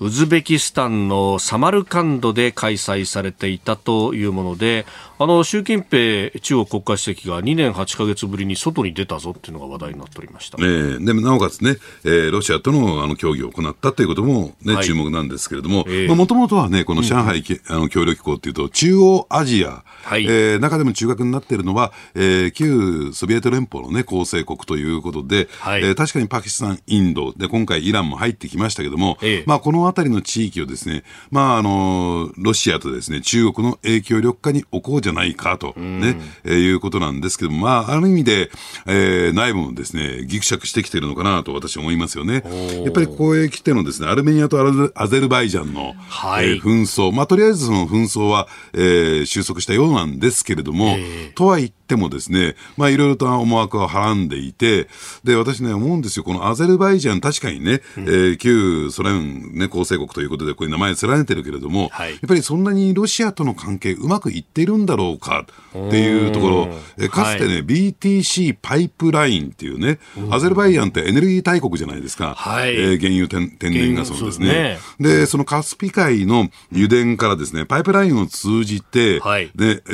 ウズベキスタンのサマルカンドで開催されていたというものであの習近平中国国家主席が2年8か月ぶりに外に出たぞっていうのが話題になっておりました、えー、でもなおかつね、えー、ロシアとのあの協議を行ったということもね、はい、注目なんですけれども、もともとはね、この上海、うん、あの協力機構っていうと、中央アジア、はい、えー、中でも中核になっているのは、えー、旧ソビエト連邦のね、構成国ということで、はい、えー、確かにパキスタン、インド、で、今回イランも入ってきましたけども、えー、まあ、この辺りの地域をですね、まあ、あの、ロシアとですね、中国の影響力化に置こうじゃないかと。ね、えー、いうことなんですけども、まあ、ある意味で、えー、内部もですね、ぎくしゃくしてきているのかなと私は思いますよね。やっぱりここへ来てのですね、アルメニアとアゼルバイジャンの、はい、えー、紛争、まあ、とりあえずその紛争は、えー、収束したようなんですけれども、とは言ってもですね、まあ、いろいろと思惑をはらんでいて、で、私ね、思うんですよ、このアゼルバイジャン、確かにね、うん、えー、旧ソ連、ね、構成国ということで、こういう名前連ねてるけれども、はい、やっぱりそんなにロシアとの関係うまくいっているんだろうかっていうところ、えかつてね、はい、BTC パイプラインっていうね、アゼルバイジャンってエネルギー大国じゃないですか、はい、えー、原油天天然ガスのですね。で、そのカスピ海の油田からですね、パイプラインを通じて、はい、で、え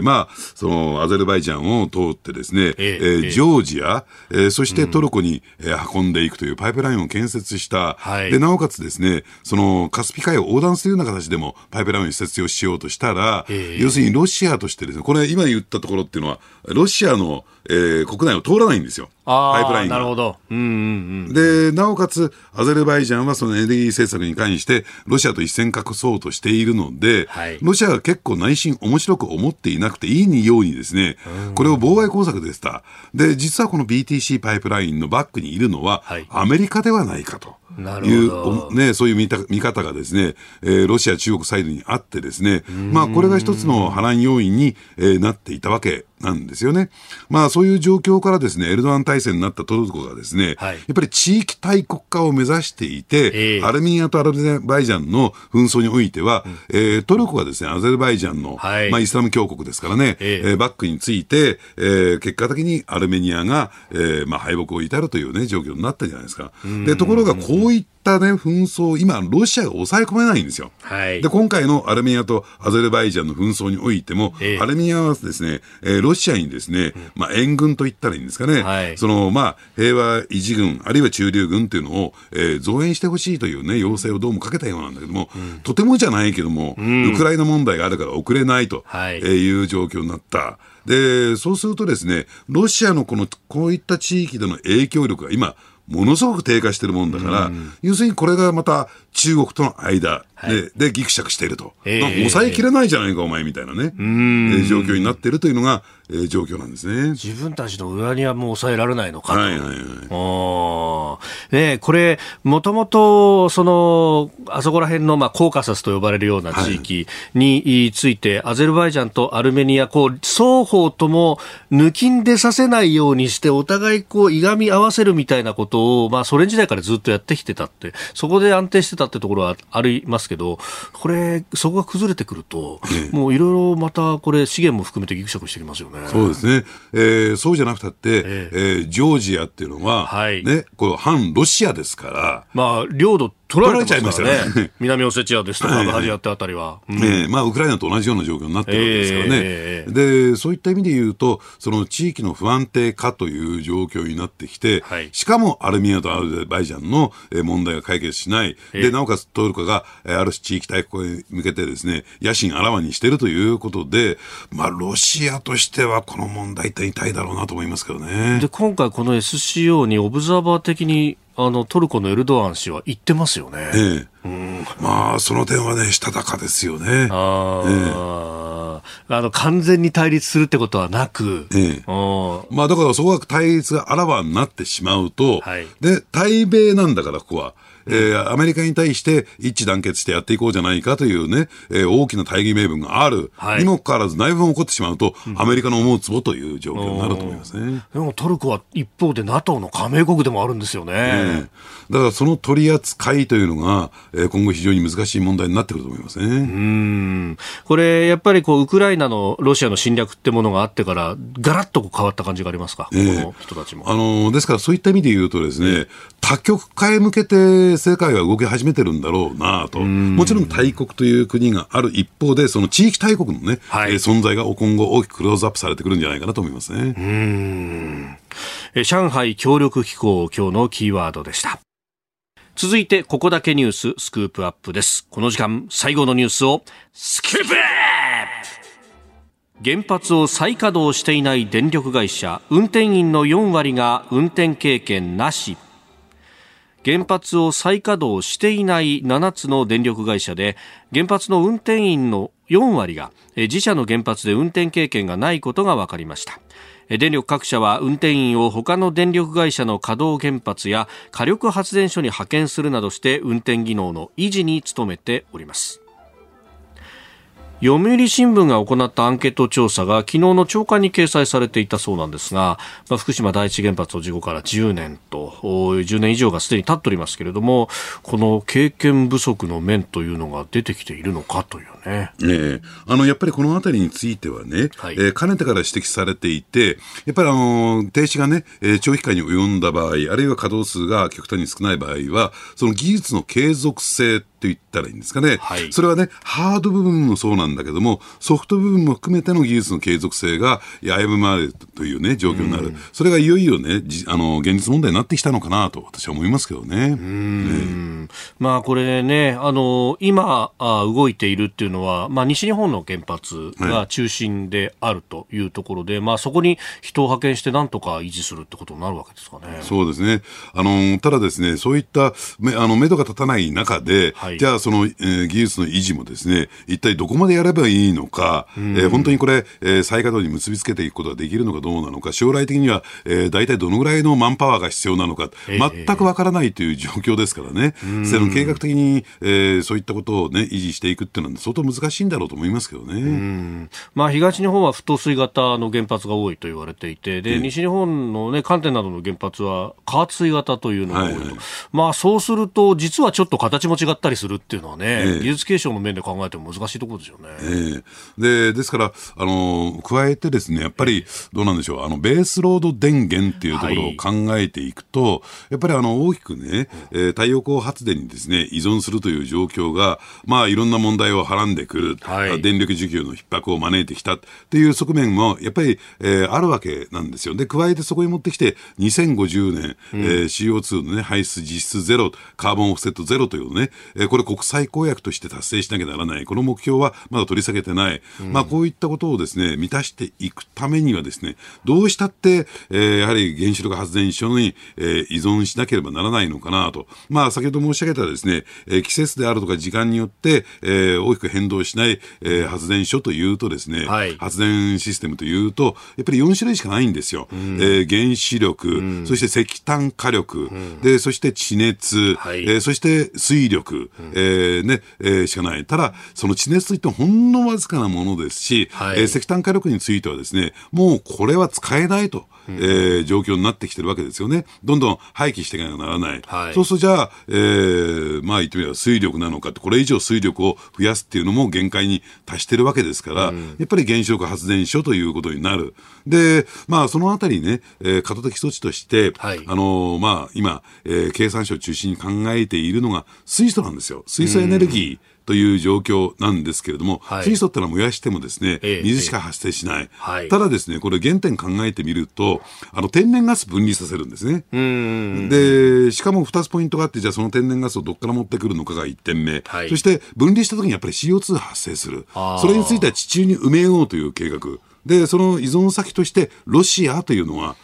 ー、まあ、そのアゼルバイジャンを通ってですね、えー、ジョージア、えー、そしてトルコに、えー、運んでいくというパイプラインを建設した、はい、で、なおかつですね、そのカスピ海を横断するような形でもパイプラインを設置をしようとしたら、要するにロシアとしてですね、これ今言ったところっていうのは、ロシアの、えー、国内を通らないんですよ。パイプラインが。なるほど。うんうんうん。で、なおかつ、アゼルバイジャンはそのエネルギー政策に関して、ロシアと一線画そうとしているので、はい、ロシアが結構内心面白く思っていなくていいようにですね、これを妨害工作でした。で、実はこの BTC パイプラインのバックにいるのは、アメリカではないかと。いうね、そういう見た見方がですね、えー、ロシア、中国サイドにあってですね、まあ、これが一つの波乱要因に、えー、なっていたわけなんですよね。まあ、そういう状況からですね、エルドアン体制になったトルコがですね、はい、やっぱり地域大国化を目指していて、えー、アルミニアとアルゼバイジャンの紛争においては、うん、えー、トルコがですね、アゼルバイジャンの、はい、まあ、イスラム教国ですからね、えー、えー、バックについて、えー、結果的にアルメニアが、えー、まあ、敗北を至るというね、状況になったじゃないですか。で、ところがこういったね、紛争、今、ロシアが抑え込めないんですよ。はい、で、今回のアルメニアとアゼルバイジャンの紛争においても、えー、アルメニアはですね、えー、ロシアにですね、まあ、援軍と言ったらいいんですかね、はい、その、まあ、平和維持軍、あるいは駐留軍っていうのを、えー、増援してほしいというね、要請をどうもかけたようなんだけども、うん、とてもじゃないけども、うん、ウクライナ問題があるから送れないと、はい、えいう状況になった。で、そうするとですね、ロシアのこの、こういった地域での影響力が今、ものすごく低下してるもんだから、要するにこれがまた中国との間で、で、ぎくしゃくしていると。えー、抑えきれないじゃないか、お前みたいなね、えー、状況になっているというのが、えー、状況なんですね。自分たちの裏にはもう抑えられないのかと。はいはいはい。ねこれ、もともと、その、あそこら辺の、まあ、コーカサスと呼ばれるような地域について、はい、アゼルバイジャンとアルメニア、こう、双方とも抜きんでさせないようにして、お互いこう、いがみ合わせるみたいなことを、まあ、ソ連時代からずっとやってきてたって、そこで安定してたってところはありますけど、これ、そこが崩れてくると、もういろいろまたこれ、資源も含めてぎくしゃくしてきますよね。そうですね。えー、そうじゃなくたって、ええー、ジョージアっていうのは、はい、ね、これ反ロシアですから。まあ、領土取られちゃいますからね。南オセチアですとか、アジアってあたりは。うん、えー、まあ、ウクライナと同じような状況になってるわけですからね。えー、で、そういった意味で言うと、その地域の不安定化という状況になってきて、はい、しかもアルミニアとアルゼバイジャンの問題が解決しない。で、なおかつトルコが、ある種地域大国に向けてですね、野心あらわにしているということで、まあ、ロシアとしてはこの問題って痛いだろうなと思いますけどね。で、今回この SCO にオブザーバー的にあのトルコのエルドアン氏は言ってますよね。ええ。うん、まあ、その点はね、したたかですよね。あ、ええ、あの完全に対立するってことはなく、ええ、まあ、だからそこが対立があらわになってしまうと、はい、で、対米なんだから、ここは。えー、アメリカに対して一致団結してやっていこうじゃないかというね、えー、大きな大義名分がある、はい、にもかかわらず内紛が起こってしまうと、うん、アメリカの思うつぼという状況になると思いますね。でもトルコは一方で NATO の加盟国でもあるんですよね。ねだからその取り扱いというのが、えー、今後非常に難しい問題になってくると思いますね。うん。これ、やっぱりこうウクライナのロシアの侵略ってものがあってから、ガラッと変わった感じがありますか、えー、この人たちも。あのですから、そういった意味で言うとですね、多極化へ向けて世界が動き始めてるんだろうなと、もちろん大国という国がある一方で、その地域大国のね、はい、存在が今後大きくクローズアップされてくるんじゃないかなと思いますね。うん上海協力機構、今日のキーワードでした。続いて、ここだけニューススクープアップです。この時間、最後のニュースを、スクープ原発を再稼働していない電力会社、運転員の4割が運転経験なし。原発を再稼働していない7つの電力会社で原発の運転員の4割が自社の原発で運転経験がないことが分かりました。電力各社は運転員を他の電力会社の稼働原発や火力発電所に派遣するなどして運転技能の維持に努めております。読売新聞が行ったアンケート調査が昨日の朝刊に掲載されていたそうなんですが、まあ、福島第一原発の事故から10年と10年以上がすでに経っておりますけれどもこの経験不足の面というのが出てきているのかというね。ねあのやっぱりこの辺りについてはね、はい、えー、かねてから指摘されていてやっぱりあの停止がね、えー、長期間に及んだ場合あるいは稼働数が極端に少ない場合はその技術の継続性と言ったらいいんですかね、はい、それはね、ハード部分もそうなんだけども、ソフト部分も含めての技術の継続性が危ぶまれるというね、状況になる、うん、それがいよいよね、あの現実問題になってきたのかなと、私は思いますけどね。ねまあ、これね、あの今あ、動いているっていうのは、まあ、西日本の原発が中心であるというところで、はい、まあ、そこに人を派遣して、なんとか維持するってことになるわけですかね。そうですね。あのただですね、そういっためあの目処が立たない中で、はい、じゃあ、その、えー、技術の維持もですね、一体どこまでやればいいのか、えー、本当にこれ、えー、再稼働に結びつけていくことができるのかどうなのか、将来的には、えー、大体どのぐらいのマンパワーが必要なのか、全くわからないという状況ですからね、その計画的に、えー、そういったことを、ね、維持していくっていうのは相当難しいんだろうと思いますけどね。まあ、東日本は不透水型の原発が多いと言われていて、で、西日本のね、関電などの原発は加圧水型というのが多いと。はいはい、まあ、そうすると、実はちょっと形も違ったりするっていうのはね、えー、技術継承の面で考えても難しいところですよね。えー、でですから、あの加えてですね、やっぱりどうなんでしょう、あのベースロード電源っていうところを考えていくと、はい、やっぱりあの大きくね、えー、太陽光発電にですね依存するという状況が、まあ、いろんな問題をはらんでくる、はい、電力需給の逼迫を招いてきたっていう側面もやっぱり、えー、あるわけなんですよ。で加えてそこに持ってきて2050年、うん、えー、CO2 の、ね、排出実質ゼロカーボンオフセットゼロというね、えー、これ国際公約として達成しなきゃならない。この目標はまだ取り下げてない、うん、まあ、こういったことをですね満たしていくためにはですねどうしたって、えー、やはり原子力発電所に、えー、依存しなければならないのかなと、まあ、先ほど申し上げたですね、えー、季節であるとか時間によって、えー、大きく変動しない、えー、発電所というとですね、はい、発電システムというとやっぱり4種類しかないんですよ、うん、えー、原子力、うん、そして石炭火力、うん、でそして地熱、はい、えー、そして水力、うん、えー、ねえー、しかない。ただその地熱といってもほんのわずかなものですし、はい、えー、石炭火力についてはですね、もうこれは使えないと。えー、状況になってきてるわけですよね。どんどん廃棄していかなきゃならない。はい、そうするとじゃあ、えー、まあ言ってみれば水力なのかって、これ以上水力を増やすっていうのも限界に達してるわけですから、うん、やっぱり原子力発電所ということになる。で、まあそのあたりね、えー、過渡的措置として、はい、あのー、まあ今、えー、経産省を中心に考えているのが水素なんですよ。水素エネルギー。という状況なんですけれども、はい、水素ってのは燃やしてもですね、水しか発生しない。ええ、ただですね、これ原点考えてみると、あの天然ガス分離させるんですね。で、しかも2つポイントがあって、じゃあその天然ガスをどこから持ってくるのかが1点目。はい、そして分離した時にやっぱり CO2 発生する。それについては地中に埋めようという計画。で、その依存先としてロシアというのは、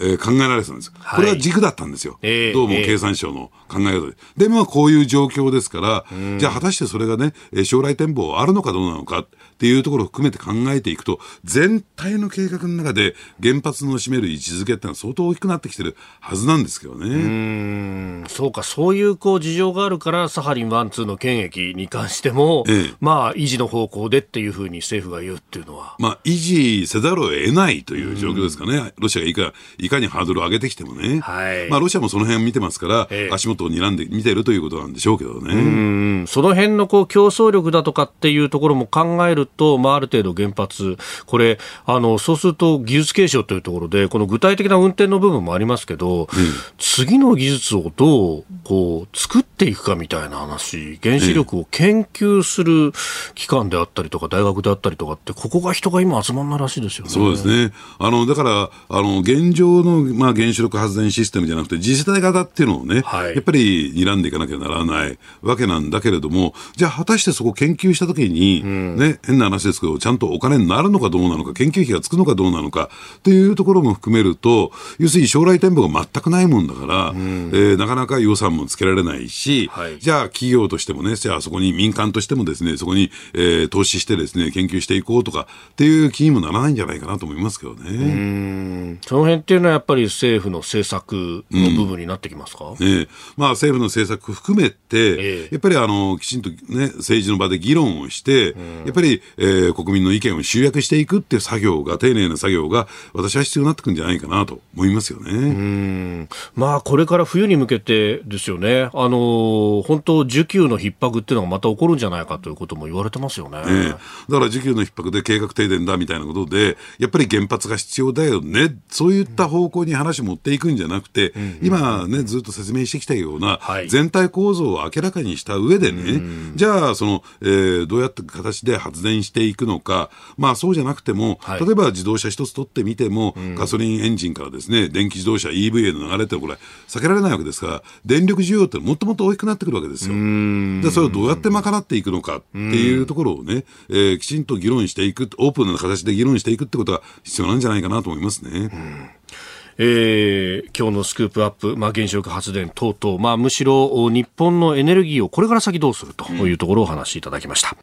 えー、考えられてたんです。これは軸だったんですよ。えー、どうも経産省の考え方で。えー、で、まあこういう状況ですから、じゃあ果たしてそれがね、将来展望あるのかどうなのか。っていうところを含めて考えていくと、全体の計画の中で原発の占める位置づけってのは相当大きくなってきてるはずなんですけどね。うんそうか、そういうこう事情があるから、サハリン1、2の権益に関しても、ええ、まあ、維持の方向でっていうふうに政府が言うっていうのは。まあ、維持せざるを得ないという状況ですかね。ロシアがいかいかにハードルを上げてきてもね。はい。まあ、ロシアもその辺見てますから、ええ、足元を睨んで見てるということなんでしょうけどね。うん。その辺のこう競争力だとかっていうところも考えると、まあ、ある程度度原発、これ、あの、そうすると技術継承というところで、この具体的な運転の部分もありますけど、うん、次の技術をどう、こう、作っていくかみたいな話、原子力を研究する機関であったりとか、大学であったりとかって、ここが人が今集まんないらしいですよね。そうですね。あの、だから、あの、現状の、まあ、原子力発電システムじゃなくて、次世代型っていうのをね、はい、やっぱり睨んでいかなきゃならないわけなんだけれども、じゃあ、果たしてそこ研究したときに、うん、ね、変な話ですけど、ちゃんとお金になるのかどうなのか、研究費がつくのかどうなのかというところも含めると、要するに将来展望が全くないもんだから、うん、えー、なかなか予算もつけられないし、はい、じゃあ企業としてもね、じゃあそこに民間としてもですね、そこに、えー、投資してですね、研究していこうとかっていう気にもならないんじゃないかなと思いますけどね。その辺っていうのはやっぱり政府の政策の部分になってきますか、うん、ねまあ政府の政策含めて、えー、やっぱりあの、きちんとね、政治の場で議論をして、うん、やっぱり、えー、国民の意見を集約していくっていう作業が、丁寧な作業が、私は必要になってくるんじゃないかなと思いますよね。うん。まあ、これから冬に向けてですよね、あの本当、需給の逼迫っていうのがまた起こるんじゃないかということも言われてますよね。ねだから需給の逼迫で計画停電だみたいなことで、やっぱり原発が必要だよね、そういった方向に話を持っていくんじゃなくて、うん、今ね、ずっと説明してきたような、全体構造を明らかにした上でね、うん、じゃあ、その、えー、どうやって形で発電していくのか、まあそうじゃなくても、はい、例えば自動車一つ取ってみても、うん、ガソリンエンジンからですね、電気自動車 EV への流れってこれ、避けられないわけですから、電力需要ってもっともっと大きくなってくるわけですよ。で、それをどうやって賄っていくのかっていうところをね、えー、きちんと議論していく、オープンな形で議論していくってことが必要なんじゃないかなと思いますね。えー、今日のスクープアップ、まあ、原子力発電等々、まあ、むしろ日本のエネルギーをこれから先どうするというところをお話しいただきました。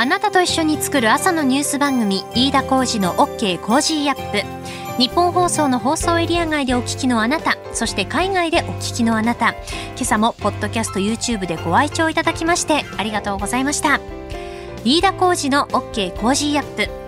あなたと一緒に作る朝のニュース番組飯田浩司の OK コージーアップ。ニッポン放送の放送エリア外でお聞きのあなたそして海外でお聞きのあなた。今朝もポッドキャスト YouTube でご愛聴いただきましてありがとうございました。飯田浩司の OK コージーアップ。